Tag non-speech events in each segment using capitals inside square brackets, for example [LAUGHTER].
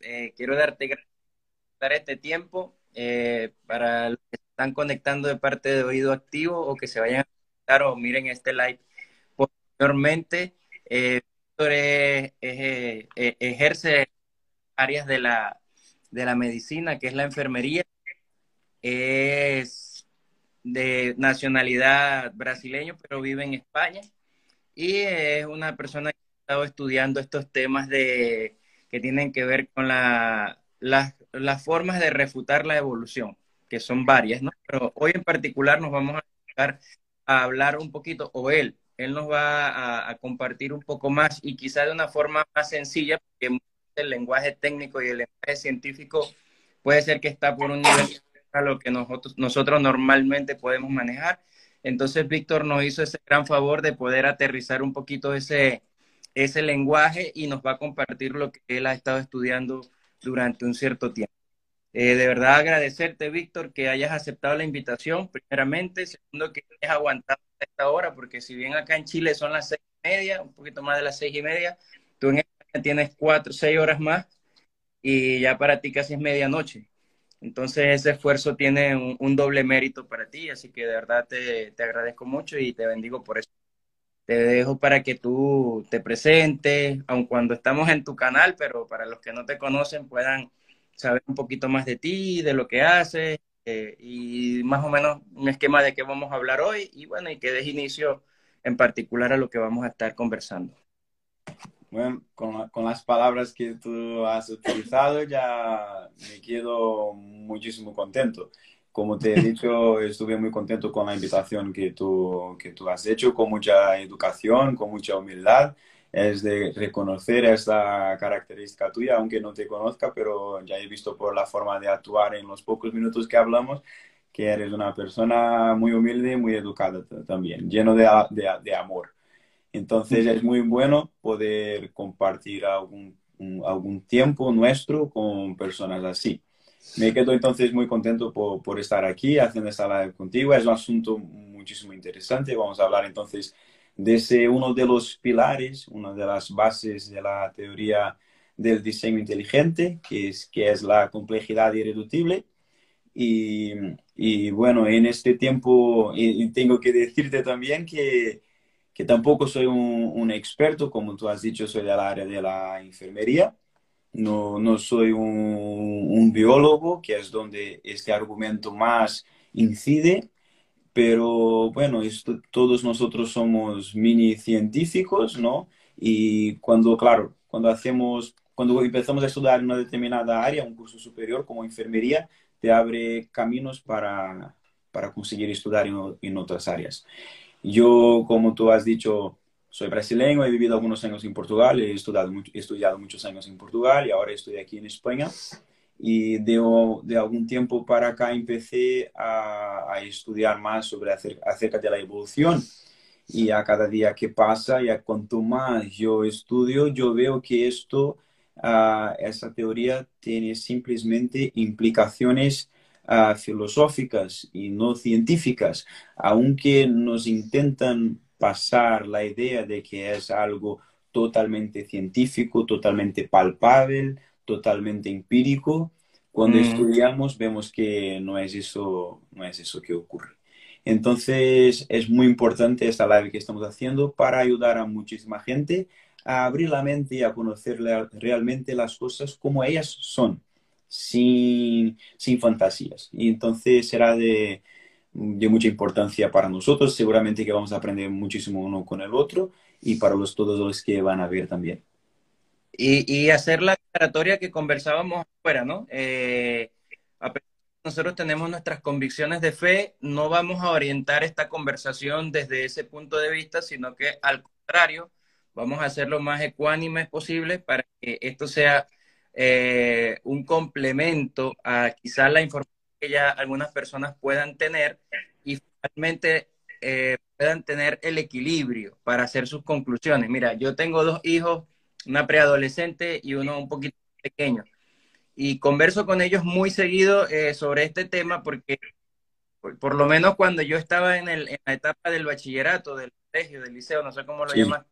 Eh, quiero darte gracias por este tiempo eh, para los que están conectando de parte de Oído Activo o que se vayan a conectar o miren este live posteriormente. Eh, ejerce áreas de la, de la medicina, que es la enfermería. Es de nacionalidad brasileño, pero vive en España. Y es una persona que ha estado estudiando estos temas de, que tienen que ver con la, las formas de refutar la evolución, que son varias, ¿no? Pero hoy en particular nos vamos a, hablar un poquito, o él, él nos va a, a, compartir un poco más y quizá de una forma más sencilla, porque el lenguaje técnico y el lenguaje científico puede ser que está por un nivel a lo que nosotros, nosotros normalmente podemos manejar. Entonces, Víctor nos hizo ese gran favor de poder aterrizar un poquito ese, ese lenguaje y nos va a compartir lo que él ha estado estudiando durante un cierto tiempo. Eh, de verdad agradecerte, Víctor, que hayas aceptado la invitación, primeramente. Segundo, que hayas aguantado esta hora, porque si bien acá en Chile son las seis y media, un poquito más de las seis y media, tú en España tienes cuatro, seis horas más y ya para ti casi es medianoche. Entonces ese esfuerzo tiene un, doble mérito para ti, así que de verdad te, te, agradezco mucho y te bendigo por eso. Te dejo para que tú te presentes, aun cuando estamos en tu canal, pero para los que no te conocen puedan saber un poquito más de ti, de lo que haces eh, y más o menos un esquema de qué vamos a hablar hoy y bueno, y que des inicio en particular a lo que vamos a estar conversando. Bueno, con, con, las palabras que tú has utilizado ya me quedo muchísimo contento. Como te he dicho, estuve muy contento con la invitación que tú, que tú has hecho, con mucha educación, con mucha humildad. Es de reconocer esta característica tuya, aunque no te conozca, pero ya he visto por la forma de actuar en los pocos minutos que hablamos que eres una persona muy humilde y muy educada también, lleno de, de, de amor. Entonces es muy bueno poder compartir algún, algún tiempo nuestro con personas así. Me quedo entonces muy contento por, por, estar aquí haciendo esta live contigo. Es un asunto muchísimo interesante. Vamos a hablar entonces de ese, uno de los pilares, una de las bases de la teoría del diseño inteligente, que es, que es la complejidad irreductible. Y, y bueno, en este tiempo y tengo que decirte también que que tampoco soy un, experto, como tú has dicho, soy del área de la enfermería. No, no soy un, biólogo, que es donde este argumento más incide, pero bueno, todos nosotros somos mini científicos, ¿no? Y cuando, claro, cuando hacemos, cuando empezamos a estudiar en una determinada área, un curso superior como enfermería, te abre caminos para, para conseguir estudiar en, otras áreas. Yo, como tú has dicho, soy brasileño, he vivido algunos años en Portugal, he estudiado muchos años en Portugal y ahora estoy aquí en España. Y de, de algún tiempo para acá empecé a, estudiar más sobre acerca de la evolución. Y a cada día que pasa y a cuanto más yo estudio, yo veo que esto, uh, esa teoría tiene simplemente implicaciones uh, filosóficas y no científicas, aunque nos intentan pasar la idea de que es algo totalmente científico, totalmente palpable, totalmente empírico, cuando mm. estudiamos vemos que no es eso, no es eso que ocurre. Entonces es muy importante esta live que estamos haciendo para ayudar a muchísima gente a abrir la mente y a conocer realmente las cosas como ellas son sin, sin fantasías. Y entonces será de, de, mucha importancia para nosotros. Seguramente que vamos a aprender muchísimo uno con el otro y para los, todos los que van a ver también. Y, y hacer la aclaratoria que conversábamos afuera, ¿no? Eh, nosotros tenemos nuestras convicciones de fe, no vamos a orientar esta conversación desde ese punto de vista, sino que al contrario, vamos a hacer lo más ecuánimes posible para que esto sea eh, un complemento a quizás la información que ya algunas personas puedan tener y finalmente eh, puedan tener el equilibrio para hacer sus conclusiones. Mira, yo tengo dos hijos, una preadolescente y uno un poquito pequeño, y converso con ellos muy seguido eh, sobre este tema porque por, lo menos cuando yo estaba en, el, en, la etapa del bachillerato, del colegio, del liceo, no sé cómo lo llamas,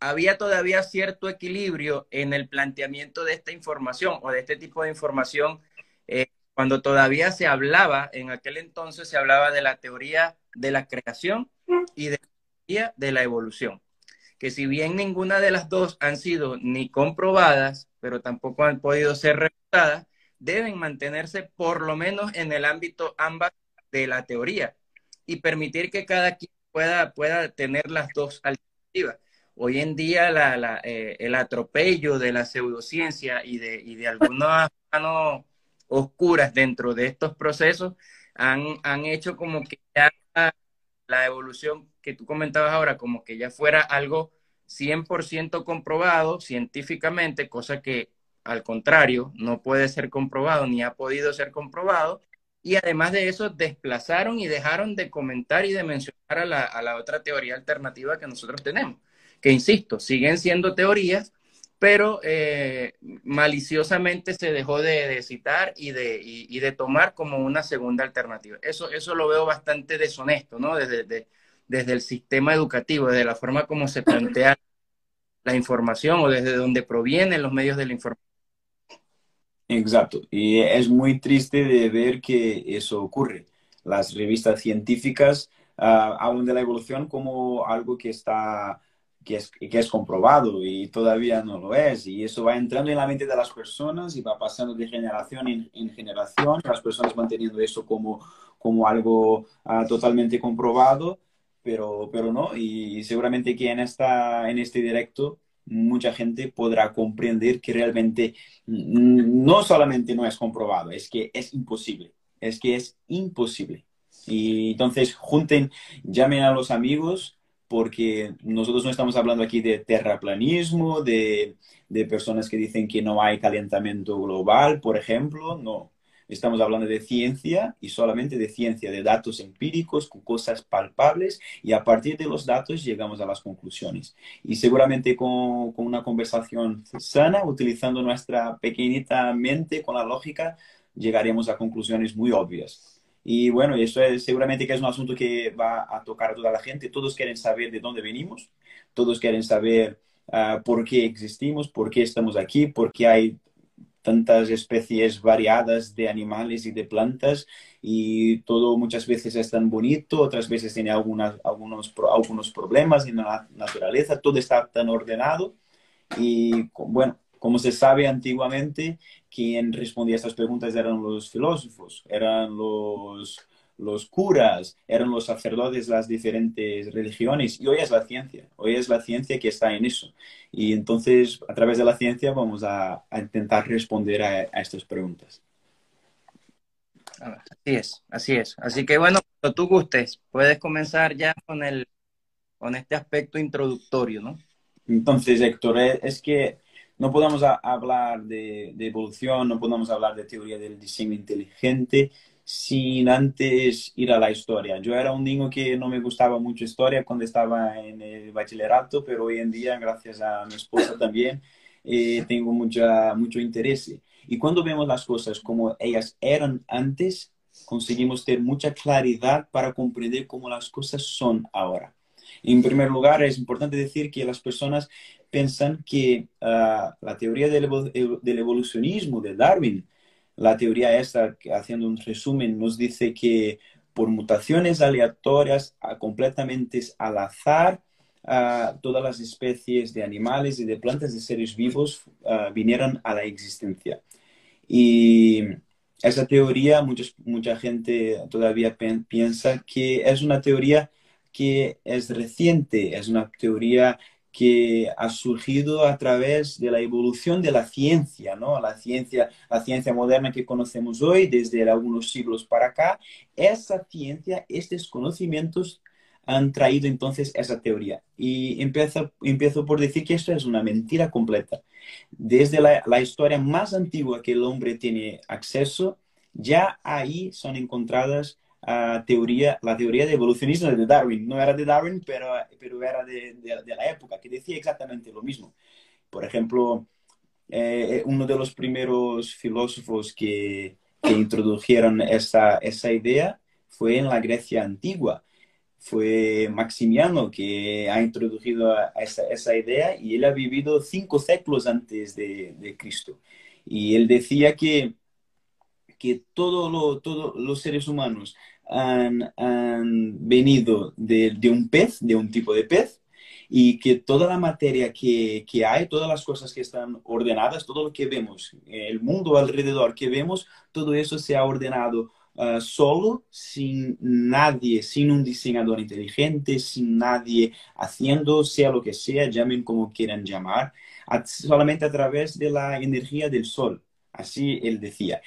había todavía cierto equilibrio en el planteamiento de esta información o de este tipo de información eh, cuando todavía se hablaba, en aquel entonces se hablaba de la teoría de la creación y de la teoría de la evolución, que si bien ninguna de las dos han sido ni comprobadas, pero tampoco han podido ser refutadas, deben mantenerse por lo menos en el ámbito ambas de la teoría y permitir que cada quien pueda, pueda tener las dos alternativas. Hoy en día eh, el atropello de la pseudociencia y de, y de algunas manos oscuras dentro de estos procesos han, han hecho como que la evolución que tú comentabas ahora, como que ya fuera algo 100% comprobado científicamente, cosa que al contrario no puede ser comprobado ni ha podido ser comprobado. Y además de eso, desplazaron y dejaron de comentar y de mencionar a la, a la otra teoría alternativa que nosotros tenemos, que insisto, siguen siendo teorías, pero eh, maliciosamente se dejó de, citar y de, y, de, tomar como una segunda alternativa. Eso, eso lo veo bastante deshonesto, ¿no? Desde, desde el sistema educativo, desde la forma como se plantea [LAUGHS] la información o desde donde provienen los medios de la información. Exacto, y es muy triste de ver que eso ocurre. Las revistas científicas uh, hablan de la evolución como algo que está que es, que es comprobado y todavía no lo es. Y eso va entrando en la mente de las personas y va pasando de generación en, generación. Las personas van teniendo eso como, como algo ah, totalmente comprobado, pero, pero no. Y seguramente que en, esta, en este directo mucha gente podrá comprender que realmente no solamente no es comprobado, es que es imposible. Es que es imposible. Y entonces junten, llamen a los amigos porque nosotros no estamos hablando aquí de terraplanismo, de, de, personas que dicen que no hay calentamiento global, por ejemplo, no. Estamos hablando de ciencia y solamente de ciencia, de datos empíricos, con cosas palpables y a partir de los datos llegamos a las conclusiones. Y seguramente con, con una conversación sana, utilizando nuestra pequeñita mente con la lógica, llegaremos a conclusiones muy obvias. Y bueno, eso es seguramente que es un asunto que va a tocar a toda la gente. Todos quieren saber de dónde venimos, todos quieren saber uh, por qué existimos, por qué estamos aquí, por qué hay tantas especies variadas de animales y de plantas y todo muchas veces es tan bonito, otras veces tiene algunas, algunos, algunos problemas en la naturaleza, todo está tan ordenado. Y bueno, como se sabe antiguamente, quien respondía a estas preguntas eran los filósofos, eran los, los curas, eran los sacerdotes de las diferentes religiones. Y hoy es la ciencia, hoy es la ciencia que está en eso. Y entonces, a través de la ciencia, vamos a, intentar responder a, estas preguntas. Así es, así es. Así que bueno, cuando tú gustes, puedes comenzar ya con, el, con este aspecto introductorio, ¿no? Entonces, Héctor, es que no podemos hablar de, evolución, no podemos hablar de teoría del diseño inteligente sin antes ir a la historia. Yo era un niño que no me gustaba mucho historia cuando estaba en el bachillerato, pero hoy en día, gracias a mi esposa también, eh, tengo mucha, mucho interés. Y cuando vemos las cosas como ellas eran antes, conseguimos tener mucha claridad para comprender cómo las cosas son ahora. En primer lugar, es importante decir que las personas piensan que ah, la teoría del, evolucionismo de Darwin, la teoría esta, haciendo un resumen, nos dice que por mutaciones aleatorias, completamente al azar, todas las especies de animales y de plantas de seres vivos vinieron a la existencia. Y esa teoría, mucha gente todavía piensa que es una teoría que es reciente, es una teoría que ha surgido a través de la evolución de la ciencia, ¿no? La ciencia, la ciencia moderna que conocemos hoy, desde algunos siglos para acá, esa ciencia, estos conocimientos han traído entonces esa teoría. Y empiezo, empiezo por decir que esto es una mentira completa. Desde la, la historia más antigua que el hombre tiene acceso, ya ahí son encontradas teoría, la teoría de evolucionismo de Darwin. No era de Darwin, pero, pero era de, de, la época, que decía exactamente lo mismo. Por ejemplo, eh, uno de los primeros filósofos que, que introdujeron esa, esa idea fue en la Grecia antigua. fue Maximiano que ha introducido esa, esa, idea y él ha vivido cinco séculos antes de, de Cristo. Y él decía que, que todos lo, todo los seres humanos han, han venido de, de, un pez, de un tipo de pez, y que toda la materia que, que, hay, todas las cosas que están ordenadas, todo lo que vemos, el mundo alrededor que vemos, todo eso se ha ordenado uh, solo, sin nadie, sin un diseñador inteligente, sin nadie haciendo, sea lo que sea, llamen como quieran llamar, solamente a través de la energía del sol. Así él decía.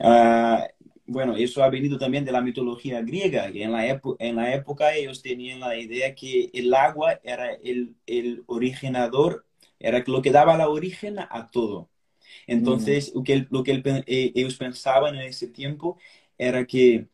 Uh, bueno, eso ha venido también de la mitología griega, en la, en la época ellos tenían la idea que el agua era el, el originador, era lo que daba la origen a todo. Entonces, mm. lo que, lo que eh, ellos pensaban en ese tiempo era que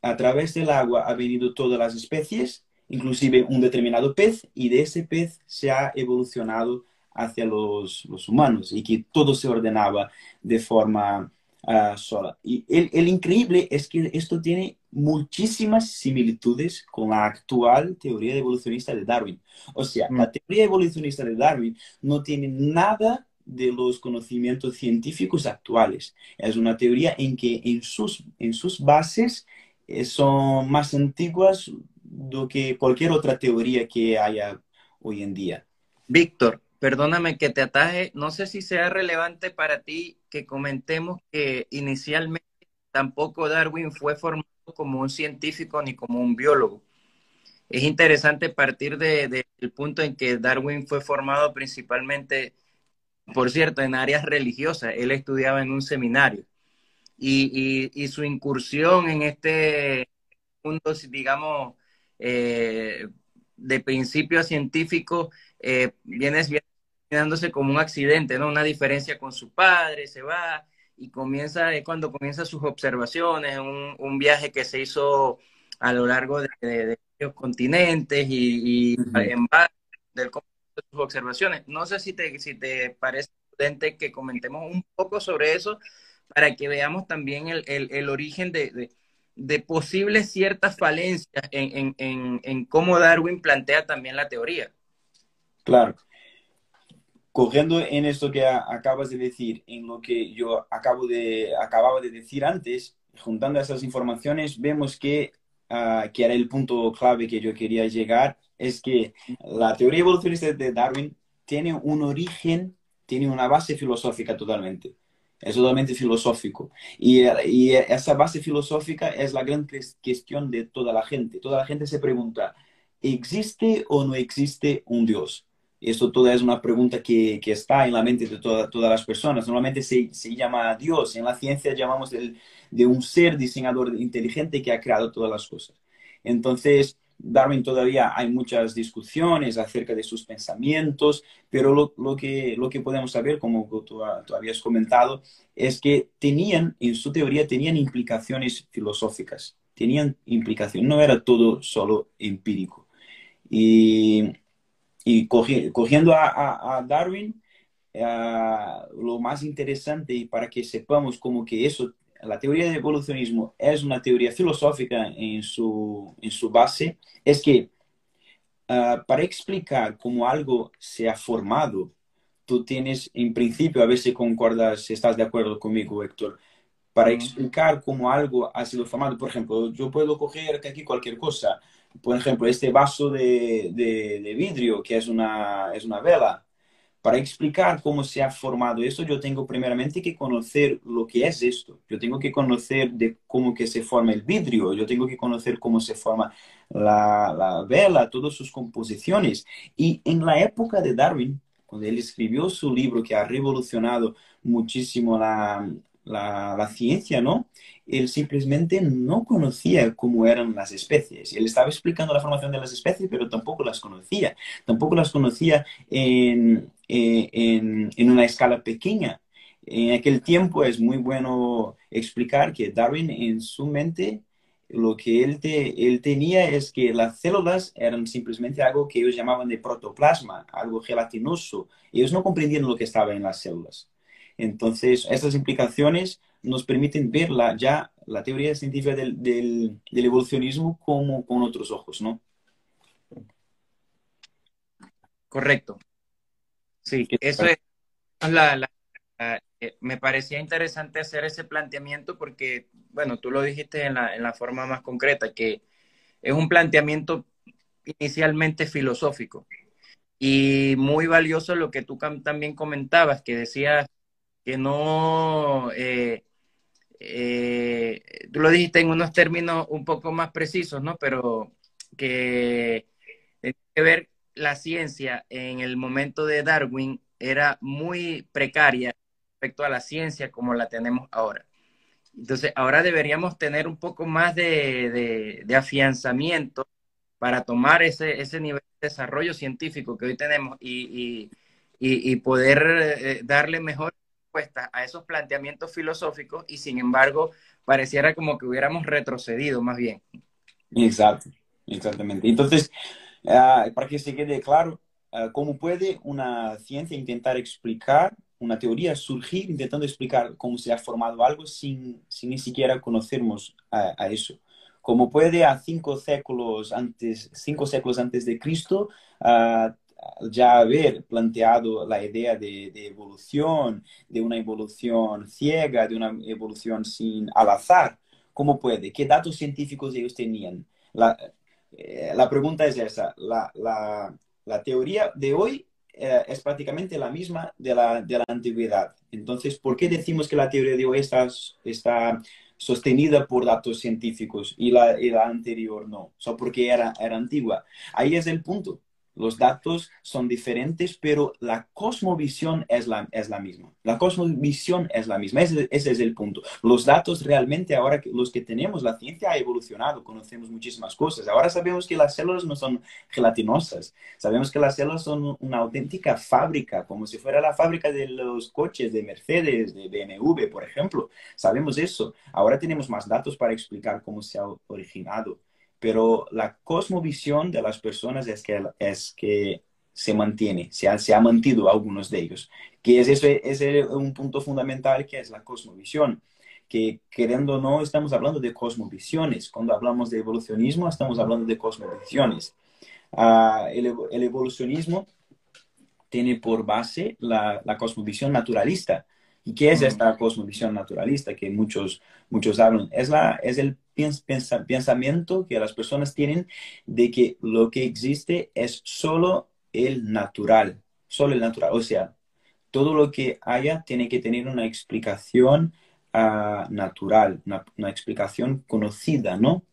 a través del agua ha venido todas las especies, inclusive un determinado pez, y de ese pez se ha evolucionado hacia los, los humanos y que todo se ordenaba de forma uh, sola. Y el, el, increíble es que esto tiene muchísimas similitudes con la actual teoría evolucionista de Darwin. O sea, mm. la teoría evolucionista de Darwin no tiene nada de los conocimientos científicos actuales. Es una teoría en que en sus, en sus bases eh, son más antiguas do que cualquier otra teoría que haya hoy en día. Víctor, perdóname que te ataje, no sé si sea relevante para ti que comentemos que inicialmente tampoco Darwin fue formado como un científico ni como un biólogo. Es interesante partir del de, punto en que Darwin fue formado principalmente, por cierto, en áreas religiosas. Él estudiaba en un seminario. Y, y, su incursión en este mundo, digamos, eh, de principio científico, eh, viene, viene dándose como un accidente, ¿no? Una diferencia con su padre, se va y comienza, es cuando comienza sus observaciones, un, un viaje que se hizo a lo largo de, de, de los continentes y, y en base del de sus observaciones. No sé si te, si te parece prudente que comentemos un poco sobre eso para que veamos también el, el, el origen de, de, de, posibles ciertas falencias en, en, en, en cómo Darwin plantea también la teoría. Claro cogiendo en esto que acabas de decir, en lo que yo acababa de decir antes, juntando esas informaciones, vemos que, uh, que era el punto clave que yo quería llegar, es que la teoría evolucionista de Darwin tiene un origen, tiene una base filosófica totalmente. Es totalmente filosófico. Y esa base filosófica es la gran cuestión de toda la gente. Toda la gente se pregunta, ¿existe o no existe un Dios? Esto toda es una pregunta que, que está en la mente de toda, todas las personas. Normalmente se, se llama Dios. En la ciencia llamamos el, de un ser diseñador inteligente que ha creado todas las cosas. Entonces, Darwin todavía hay muchas discusiones acerca de sus pensamientos, pero lo, lo, que, lo que podemos saber, como tú, tú, habías comentado, es que tenían, en su teoría, tenían implicaciones filosóficas, tenían implicaciones, no era todo solo empírico. Y y cogiendo a, a, Darwin, uh, lo más interesante y para que sepamos como que eso, la teoría del evolucionismo es una teoría filosófica en su, en su base, es que uh, para explicar cómo algo se ha formado, tú tienes, en principio, a ver si concordas, si estás de acuerdo conmigo, Héctor, para explicar cómo algo ha sido formado, por ejemplo, yo puedo coger aquí cualquier cosa, por ejemplo, este vaso de, de, de, vidrio, que es una, es una vela, para explicar cómo se ha formado esto, yo tengo primeramente que conocer lo que es esto. Yo tengo que conocer de cómo que se forma el vidrio, yo tengo que conocer cómo se forma la, la vela, todas sus composiciones. Y en la época de Darwin, cuando él escribió su libro que ha revolucionado muchísimo la, la, ciencia, ¿no? Él simplemente no conocía cómo eran las especies. Él estaba explicando la formación de las especies, pero tampoco las conocía. Tampoco las conocía en, eh, en, en una escala pequeña. En aquel tiempo es muy bueno explicar que Darwin en su mente lo que él, te, él tenía es que las células eran simplemente algo que ellos llamaban de protoplasma, algo gelatinoso. Ellos no comprendían lo que estaba en las células. Entonces, estas implicaciones nos permiten ver la, ya la teoría científica del, del, del, evolucionismo como con otros ojos, ¿no? Correcto. Sí, eso es la, eh, me parecía interesante hacer ese planteamiento porque, bueno, tú lo dijiste en la, en la forma más concreta, que es un planteamiento inicialmente filosófico y muy valioso lo que tú también comentabas, que decías que no, eh, eh, tú lo dijiste en unos términos un poco más precisos, ¿no? Pero que tiene que ver la ciencia en el momento de Darwin era muy precaria respecto a la ciencia como la tenemos ahora. Entonces, ahora deberíamos tener un poco más de, afianzamiento para tomar ese, ese nivel de desarrollo científico que hoy tenemos y, poder eh, darle mejor respuesta a esos planteamientos filosóficos y sin embargo pareciera como que hubiéramos retrocedido más bien. Exacto, exactamente. Entonces, ah, para que se quede claro, ah, ¿cómo puede una ciencia intentar explicar una teoría surgir intentando explicar cómo se ha formado algo sin, sin ni siquiera conocernos a, eso. Como puede a cinco séculos antes, cinco séculos antes de Cristo uh, ya haber planteado la idea de, evolución, de una evolución ciega, de una evolución sin al azar. ¿Cómo puede? ¿Qué datos científicos ellos tenían? La, eh, la pregunta es esa. La, la, la teoría de hoy eh, es prácticamente la misma de la, de la antigüedad. Entonces, ¿por qué decimos que la teoría de hoy está, está sostenida por datos científicos y la, la anterior no? Solo porque era, era antigua. Ahí es el punto. Los datos son diferentes, pero la cosmovisión es la, es la misma. La cosmovisión es la misma. Ese, ese, es el punto. Los datos realmente, ahora que los que tenemos, la ciencia ha evolucionado, conocemos muchísimas cosas. Ahora sabemos que las células no son gelatinosas. Sabemos que las células son una auténtica fábrica, como si fuera la fábrica de los coches de Mercedes, de BMW, por ejemplo. Sabemos eso. Ahora tenemos más datos para explicar cómo se ha originado pero la cosmovisión de las personas es que, es que se mantiene, se ha, se ha mantenido algunos de ellos, que es, eso, es un punto fundamental que es la cosmovisión, que queriendo o no estamos hablando de cosmovisiones, cuando hablamos de evolucionismo estamos hablando de cosmovisiones. Uh, el, el, evolucionismo tiene por base la, la cosmovisión naturalista, ¿Y qué es esta cosmovisión naturalista que muchos, muchos hablan? Es, la, es el pensamiento que las personas tienen de que lo que existe es solo el natural, solo el natural. O sea, todo lo que haya tiene que tener una explicación uh, natural, una, una, explicación conocida, ¿no?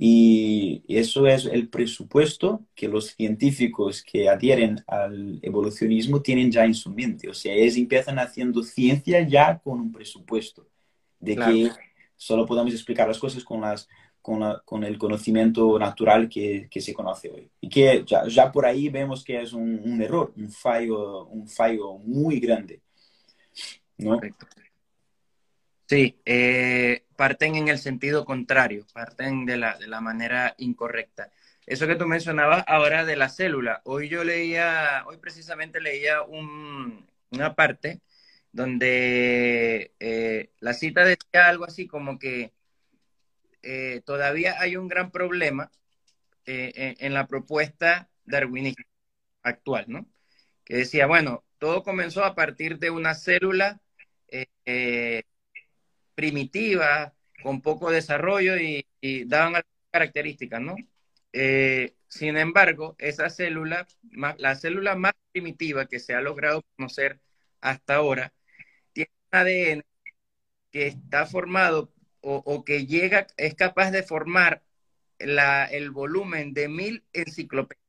Y eso es el presupuesto que los científicos que adhieren al evolucionismo tienen ya en su mente. O sea, ellos empiezan haciendo ciencia ya con un presupuesto de que solo podamos explicar las cosas con, las, con, la, con el conocimiento natural que, que, se conoce hoy. Y que ya, ya, por ahí vemos que es un, un error, un fallo, un fallo muy grande. ¿no? Correcto. Sí, eh, parten en el sentido contrario, parten de la, de la manera incorrecta. Eso que tú mencionabas ahora de la célula, hoy yo leía, hoy precisamente leía un, una parte donde eh, la cita decía algo así como que eh, todavía hay un gran problema en, en, la propuesta darwinista actual, ¿no? Que decía, bueno, todo comenzó a partir de una célula primitiva, con poco desarrollo y, daban algunas características, ¿no? Eh, sin embargo, esa célula, la célula más primitiva que se ha logrado conocer hasta ahora, ADN que está formado o, que llega, es capaz de formar el volumen de mil enciclopedias.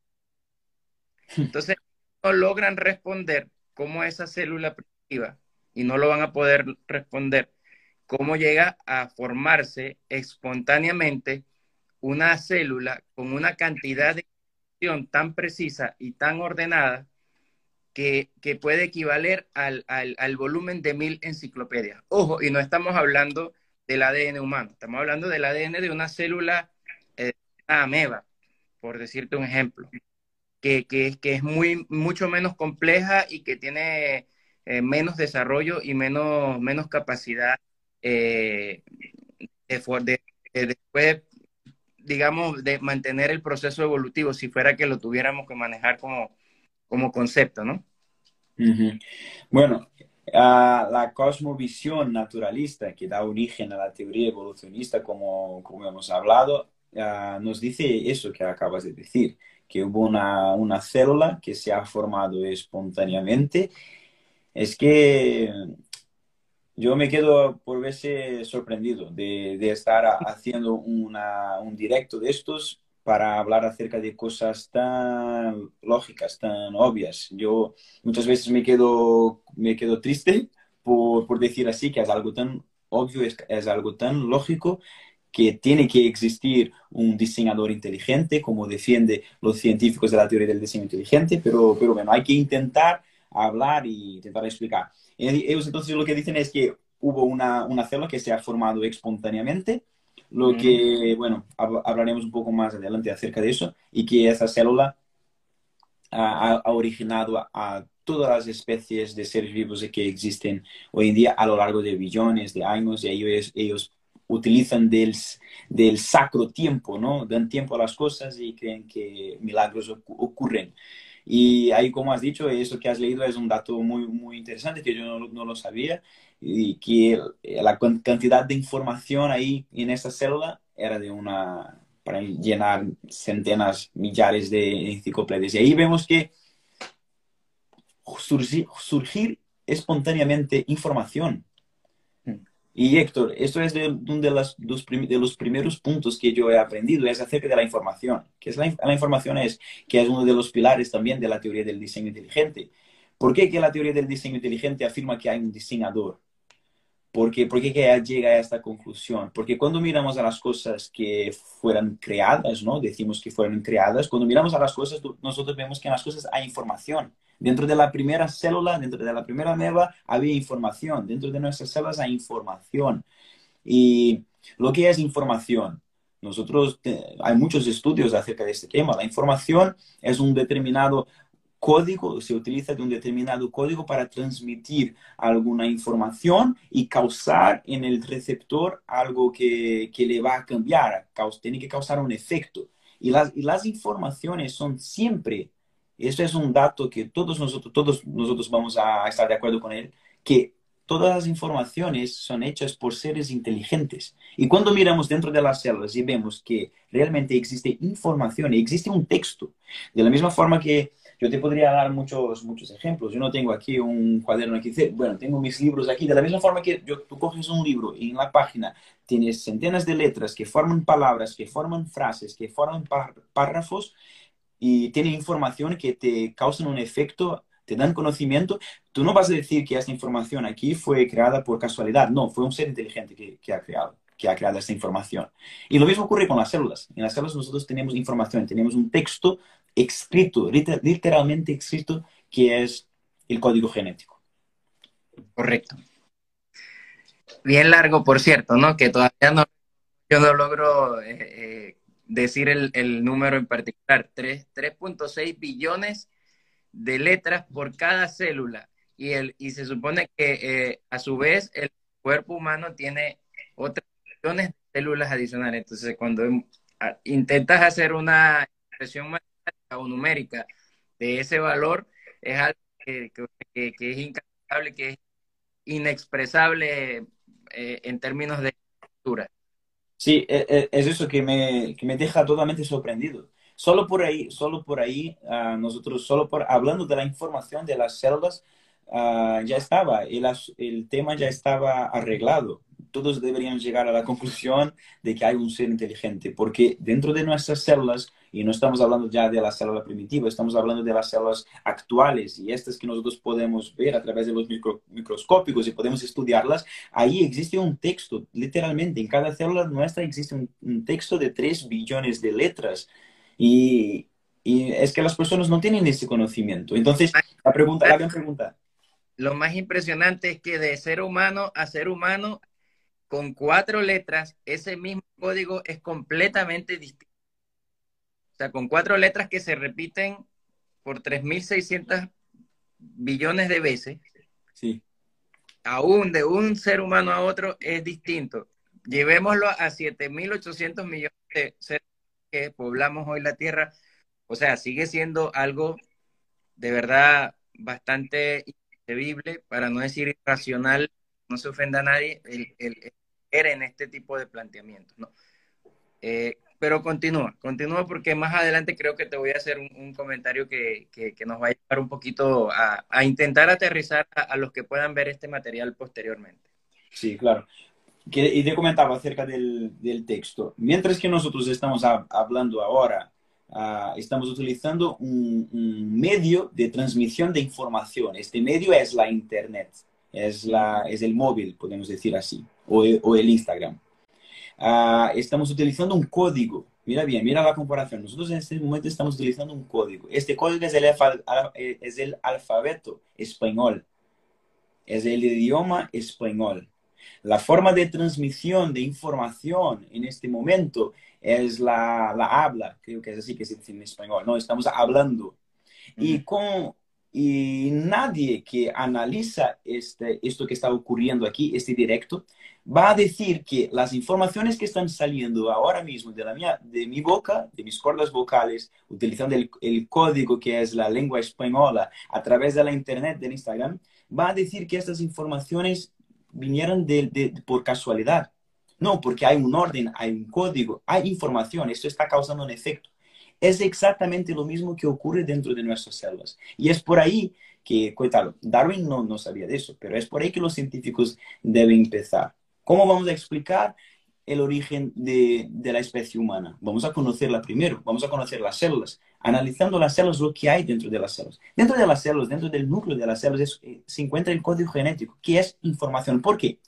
Entonces, no logran responder cómo esa célula primitiva, y no lo van a poder responder, cómo llega a formarse espontáneamente una célula con una cantidad de información tan precisa y tan ordenada que, puede equivaler al, volumen de mil enciclopedias. Ojo, y no estamos hablando del ADN humano, estamos hablando del ADN de una célula, eh, ameba, por decirte un ejemplo, que, que, es muy, mucho menos compleja y que tiene eh, menos desarrollo y menos, menos capacidad eh, de, después, digamos, de mantener el proceso evolutivo, si fuera que lo tuviéramos que manejar como, como concepto, ¿no? Bueno, la cosmovisión naturalista que da origen a la teoría evolucionista, como, como hemos hablado, nos dice eso que acabas de decir, que hubo una, una célula que se ha formado espontáneamente. Es que yo me quedo por verse sorprendido de, de estar haciendo un directo de estos para hablar acerca de cosas tan lógicas, tan obvias. Yo muchas veces me quedo, me quedo triste por, por decir así, que es algo tan obvio, es, es, algo tan lógico que tiene que existir un diseñador inteligente, como defiende los científicos de la teoría del diseño inteligente, pero, pero bueno, hay que intentar hablar y intentar explicar. Ellos entonces lo que dicen es que hubo una, una célula que se ha formado espontáneamente, lo que, bueno, hablaremos un poco más adelante acerca de eso, y que esa célula ha, originado a, todas las especies de seres vivos que existen hoy en día a lo largo de billones de años, y ellos, ellos utilizan del, del sacro tiempo, ¿no? Dan tiempo a las cosas y creen que milagros ocurren. Y ahí, como has dicho, eso que has leído es un dato muy, muy interesante que yo no, no lo sabía y que la cantidad de información ahí en esa célula era de una para llenar centenas, millares de enciclopedias. Y ahí vemos que surgir, surgir espontáneamente información. Y Héctor, esto es de, uno de, los, primeros puntos que yo he aprendido, es acerca de la información. Que es la, la, información es que es uno de los pilares también de la teoría del diseño inteligente. ¿Por qué que la teoría del diseño inteligente afirma que hay un diseñador? ¿Por qué, ¿Por qué llega a esta conclusión? Porque cuando miramos a las cosas que fueron creadas, ¿no? Decimos que fueron creadas, cuando miramos a las cosas, nosotros vemos que en las cosas hay información. Dentro de la primera célula, dentro de la primera neva, había información. Dentro de nuestras células hay información. Y lo que es información, nosotros, hay muchos estudios acerca de este tema. La información es un determinado código, se utiliza de un determinado código para transmitir alguna información y causar en el receptor algo que, que le va a cambiar, tiene que causar un efecto. Y las, y las informaciones son siempre, eso es un dato que todos nosotros, todos nosotros vamos a estar de acuerdo con él, que todas las informaciones son hechas por seres inteligentes. Y cuando miramos dentro de las células y vemos que realmente existe información existe un texto, de la misma forma que yo te podría dar muchos, muchos ejemplos. Yo no tengo aquí un cuaderno aquí, bueno, tengo mis libros aquí. De la misma forma que yo, tú coges un libro y en la página tienes centenas de letras que forman palabras, que forman frases, que forman párrafos y tiene información que te causan un efecto te dan conocimiento, tú no vas a decir que esta información aquí fue creada por casualidad, no, fue un ser inteligente que, que ha creado que ha creado esta información. Y lo mismo ocurre con las células. En las células nosotros tenemos información, tenemos un texto escrito, literalmente escrito, que es el código genético. Correcto. Bien largo, por cierto, ¿no? Que todavía no, yo no logro eh, eh, decir el, número en particular. 3.6 billones de letras por cada célula. Y, el, y se supone que eh, a su vez el cuerpo humano tiene otras millones de células adicionales. Entonces, cuando intentas hacer una expresión o numérica de ese valor es algo que, es incalculable, que es inexpresable eh, en términos de cultura. Sí, e, e, es eso que me, que me deja totalmente sorprendido. Solo por ahí, solo por ahí, ah, nosotros, solo por hablando de la información de las células, uh, ya estaba, el, el tema ya estaba arreglado todos deberían llegar a la conclusión de que hay un ser inteligente, porque dentro de nuestras células, y no estamos hablando ya de la célula primitiva, estamos hablando de las células actuales y estas que nosotros podemos ver a través de los microscópicos y podemos estudiarlas, ahí existe un texto, literalmente, en cada célula nuestra existe un, texto de 3 billones de letras. Y, es que las personas no tienen ese conocimiento. Entonces, la pregunta, la gran pregunta. Lo más impresionante es que de ser humano a ser humano con cuatro letras, ese mismo código es completamente distinto. O sea, con cuatro letras que se repiten por 3.600 billones de veces. Sí. Aún de un ser humano a otro es distinto. Llevémoslo a 7.800 millones de seres que poblamos hoy la Tierra. O sea, sigue siendo algo de verdad bastante inconcebible, para no decir irracional, no se ofenda a nadie, el, el, en este tipo de planteamientos, ¿no? Eh, pero continúa, continúa porque más adelante creo que te voy a hacer un, comentario que, que, nos va a llevar un poquito a, a intentar aterrizar a, los que puedan ver este material posteriormente. Sí, claro. y te comentaba acerca del, del, texto. Mientras que nosotros estamos hablando ahora, uh, estamos utilizando un, un, medio de transmisión de información. Este medio es la Internet, es, la, es el móvil, podemos decir así, o, o el Instagram. Uh, estamos utilizando un código. Mira bien, mira la comparación. Nosotros en este momento estamos utilizando un código. Este código es el, es el alfabeto español. Es el idioma español. La forma de transmisión de información en este momento es la, la habla, creo que es así que se dice en español, ¿no? Estamos hablando. Y, con, y nadie que analiza este, esto que está ocurriendo aquí, este directo, va a decir que las informaciones que están saliendo ahora mismo de, la mía, de mi boca, de mis cuerdas vocales, utilizando el, el, código que es la lengua española a través de la internet, del Instagram, va a decir que estas informaciones vinieron de, de, por casualidad. No, porque hay un orden, hay un código, hay información, esto está causando un efecto. Es exactamente lo mismo que ocurre dentro de nuestras células. Y es por ahí que, coitado, Darwin no, no sabía de eso, pero es por ahí que los científicos deben empezar. ¿Cómo vamos a explicar el origen de, de, la especie humana? Vamos a conocerla primero, vamos a conocer las células, analizando las células, lo que hay dentro de las células. Dentro de las células, dentro del núcleo de las células, eh, se encuentra el código genético, que es información. ¿Por qué?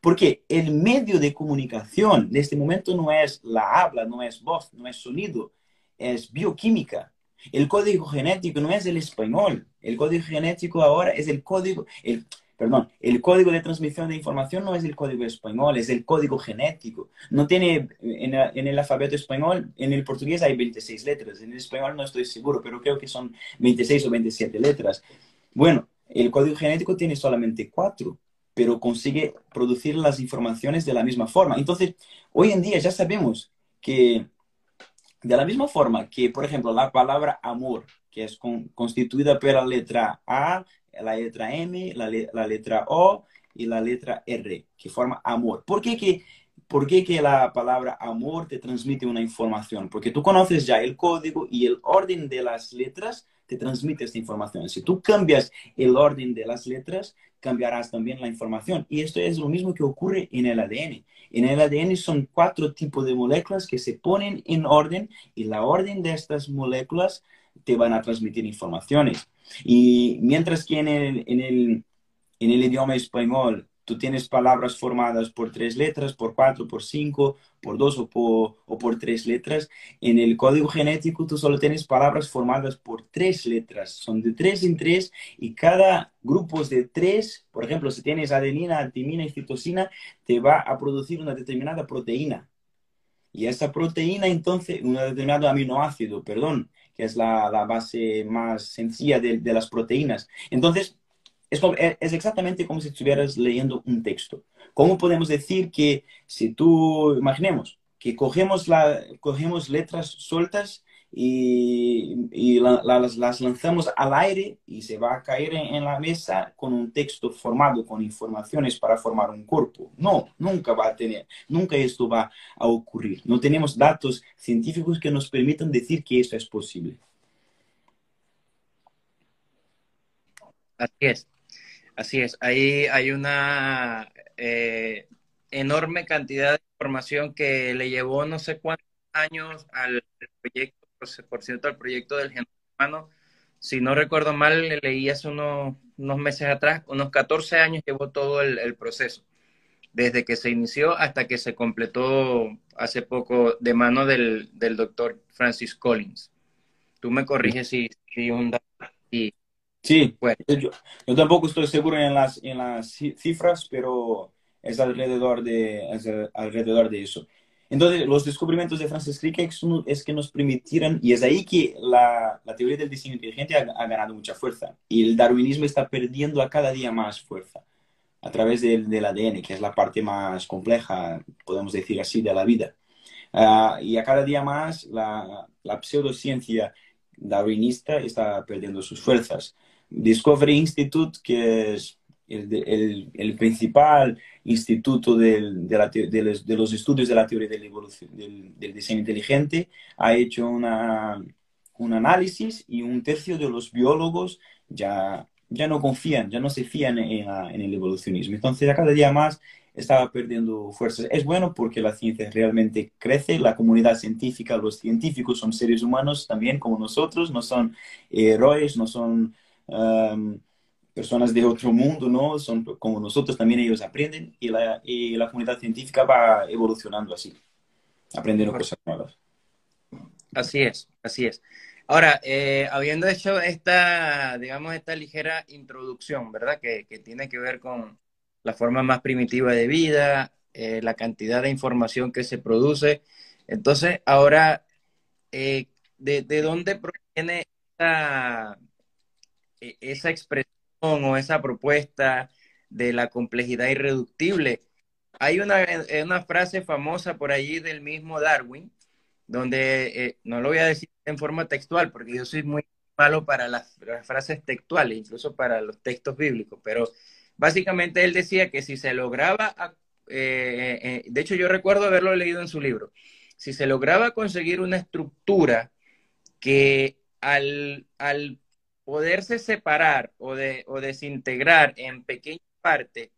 Porque el medio de comunicación en este momento no es la habla, no es voz, no es sonido, es bioquímica. El código genético no es el español. El código genético ahora es el código, el, perdón, el código de transmisión de información no es el código español, es el código genético. No tiene, en, en, el alfabeto español, en el portugués hay 26 letras, en el español no estoy seguro, pero creo que son 26 o 27 letras. Bueno, el código genético tiene solamente cuatro, pero consigue producir las informaciones de la misma forma. Entonces, hoy en día ya sabemos que de la misma forma que, por ejemplo, la palabra amor, que es con, constituida por la letra A, la letra M, la, la, letra O y la letra R, que forma amor. ¿Por qué que, ¿Por qué que la palabra amor te transmite una información? Porque tú conoces ya el código y el orden de las letras te transmite esta información. Si tú cambias el orden de las letras, cambiarás también la información. Y esto es lo mismo que ocurre en el ADN. En el ADN son cuatro tipos de moléculas que se ponen en orden y la orden de estas moléculas te van a transmitir informaciones. Y mientras que en el, en el, en el idioma español tú tienes palabras formadas por tres letras, por cuatro, por cinco, por dos o por, tres letras. En el código genético tú solo tienes palabras formadas por tres letras. Son de tres en tres y cada grupo de tres, por ejemplo, si tienes adenina, timina y citosina, te va a producir una determinada proteína. Y esa proteína, entonces, un determinado aminoácido, perdón, que es la, base más sencilla de, las proteínas. Entonces, es, es exactamente como si estuvieras leyendo un texto. ¿Cómo podemos decir que si tú, imaginemos, que cogemos, la, cogemos letras sueltas y, y la, las, las, lanzamos al aire y se va a caer en, en, la mesa con un texto formado con informaciones para formar un cuerpo. No, nunca va a tener, nunca esto va a ocurrir. No tenemos datos científicos que nos permitan decir que esto es posible. Así es, así es. Ahí hay una eh, enorme cantidad de información que le llevó no sé cuántos años al proyecto por cierto, el proyecto del genoma humano. Si no recuerdo mal, leí hace unos, unos meses atrás, unos 14 años llevó todo el, el, proceso, desde que se inició hasta que se completó hace poco de mano del, del doctor Francis Collins. Tú me corriges si, si un dato. Y, sí, bueno. yo, yo, tampoco estoy seguro en las, en las cifras, pero es alrededor de, es alrededor de eso. Entonces, los descubrimientos de Francis Crick es que nos permitieron, y es ahí que la, la teoría del diseño inteligente ha, ha, ganado mucha fuerza. Y el darwinismo está perdiendo a cada día más fuerza a través del, del ADN, que es la parte más compleja, podemos decir así, de la vida. Uh, y a cada día más la, la pseudociencia darwinista está perdiendo sus fuerzas. Discovery Institute, que es el, el, principal instituto del, de, de, los, de, los, estudios de la teoría del, evolución, del, diseño inteligente, ha hecho una, un análisis y un tercio de los biólogos ya, ya no confían, ya no se fían en, en el evolucionismo. Entonces, cada día más estaba perdiendo fuerzas. Es bueno porque la ciencia realmente crece, la comunidad científica, los científicos son seres humanos también como nosotros, no son héroes, no son um, personas de otro mundo, ¿no? Son como nosotros, también ellos aprenden y la, y la comunidad científica va evolucionando así, aprendiendo cosas nuevas. Así es, así es. Ahora, eh, habiendo hecho esta, digamos, esta ligera introducción, ¿verdad? Que, que tiene que ver con la forma más primitiva de vida, eh, la cantidad de información que se produce. Entonces, ahora, eh, de, ¿de, dónde proviene esa, e, esa expresión o esa propuesta de la complejidad irreductible? Hay una, una frase famosa por allí del mismo Darwin, donde, eh, no lo voy a decir en forma textual, porque yo soy muy malo para las, frases textuales, incluso para los textos bíblicos, pero básicamente él decía que si se lograba, eh, eh, de hecho yo recuerdo haberlo leído en su libro, si se lograba conseguir una estructura que al, al poderse separar o, de, o desintegrar en pequeñas partes,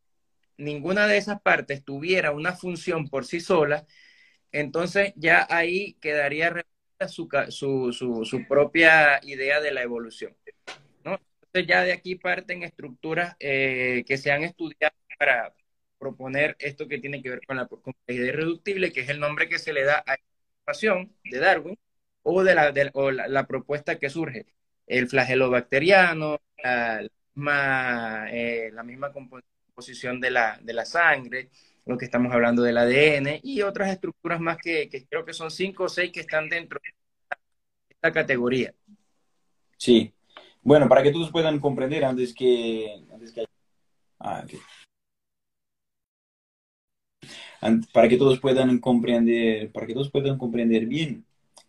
ninguna de esas partes tuviera una función por sí sola, entonces ya ahí quedaría su, su, su, su propia idea de la evolución ya de aquí parten estructuras eh, que se han estudiado para proponer esto que tiene que ver con la complejidad irreductible, que es el nombre que se le da a la ecuación de Darwin o de la, o la, propuesta que surge. El flagelo bacteriano, la, misma, eh, la misma composición de la, de la sangre, lo que estamos hablando del ADN y otras estructuras más que, que creo que son cinco o seis que están dentro de esta categoría. Sí, bueno, para que todos puedan comprender antes que... Ah, para que todos puedan comprender, para que todos puedan comprender bien,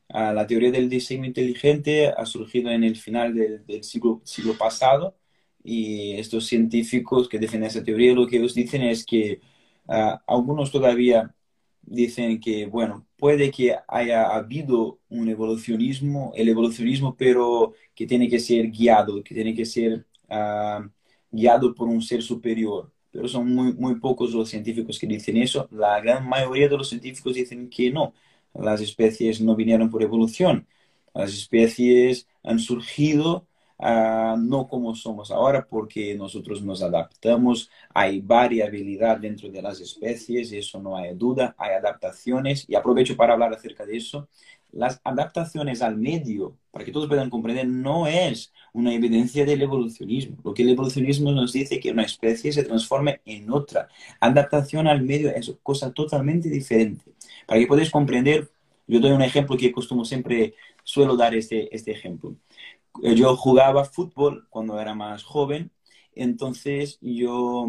ah, la teoría del diseño inteligente ha surgido en el final del, siglo, siglo, pasado y estos científicos que defienden esa teoría lo que ellos dicen es que ah, algunos todavía dicen que, bueno, puede que haya habido un evolucionismo, el evolucionismo, pero que tiene que ser guiado, que tiene que ser uh, guiado por un ser superior. Pero son muy, muy pocos los científicos que dicen eso. La gran mayoría de los científicos dicen que no. Las especies no vinieron por evolución. Las especies han surgido Ah, no como somos ahora porque nosotros nos adaptamos, hay variabilidad dentro de las especies, eso no hay duda, hay adaptaciones y aprovecho para hablar acerca de eso. Las adaptaciones al medio, para que todos puedan comprender, no es una evidencia del evolucionismo. Lo que el evolucionismo nos dice que una especie se transforme en otra. Adaptación al medio es cosa totalmente diferente. Para que podáis comprender, yo doy un ejemplo que costumo siempre, suelo dar este, este ejemplo yo jugaba fútbol cuando era más joven, entonces yo,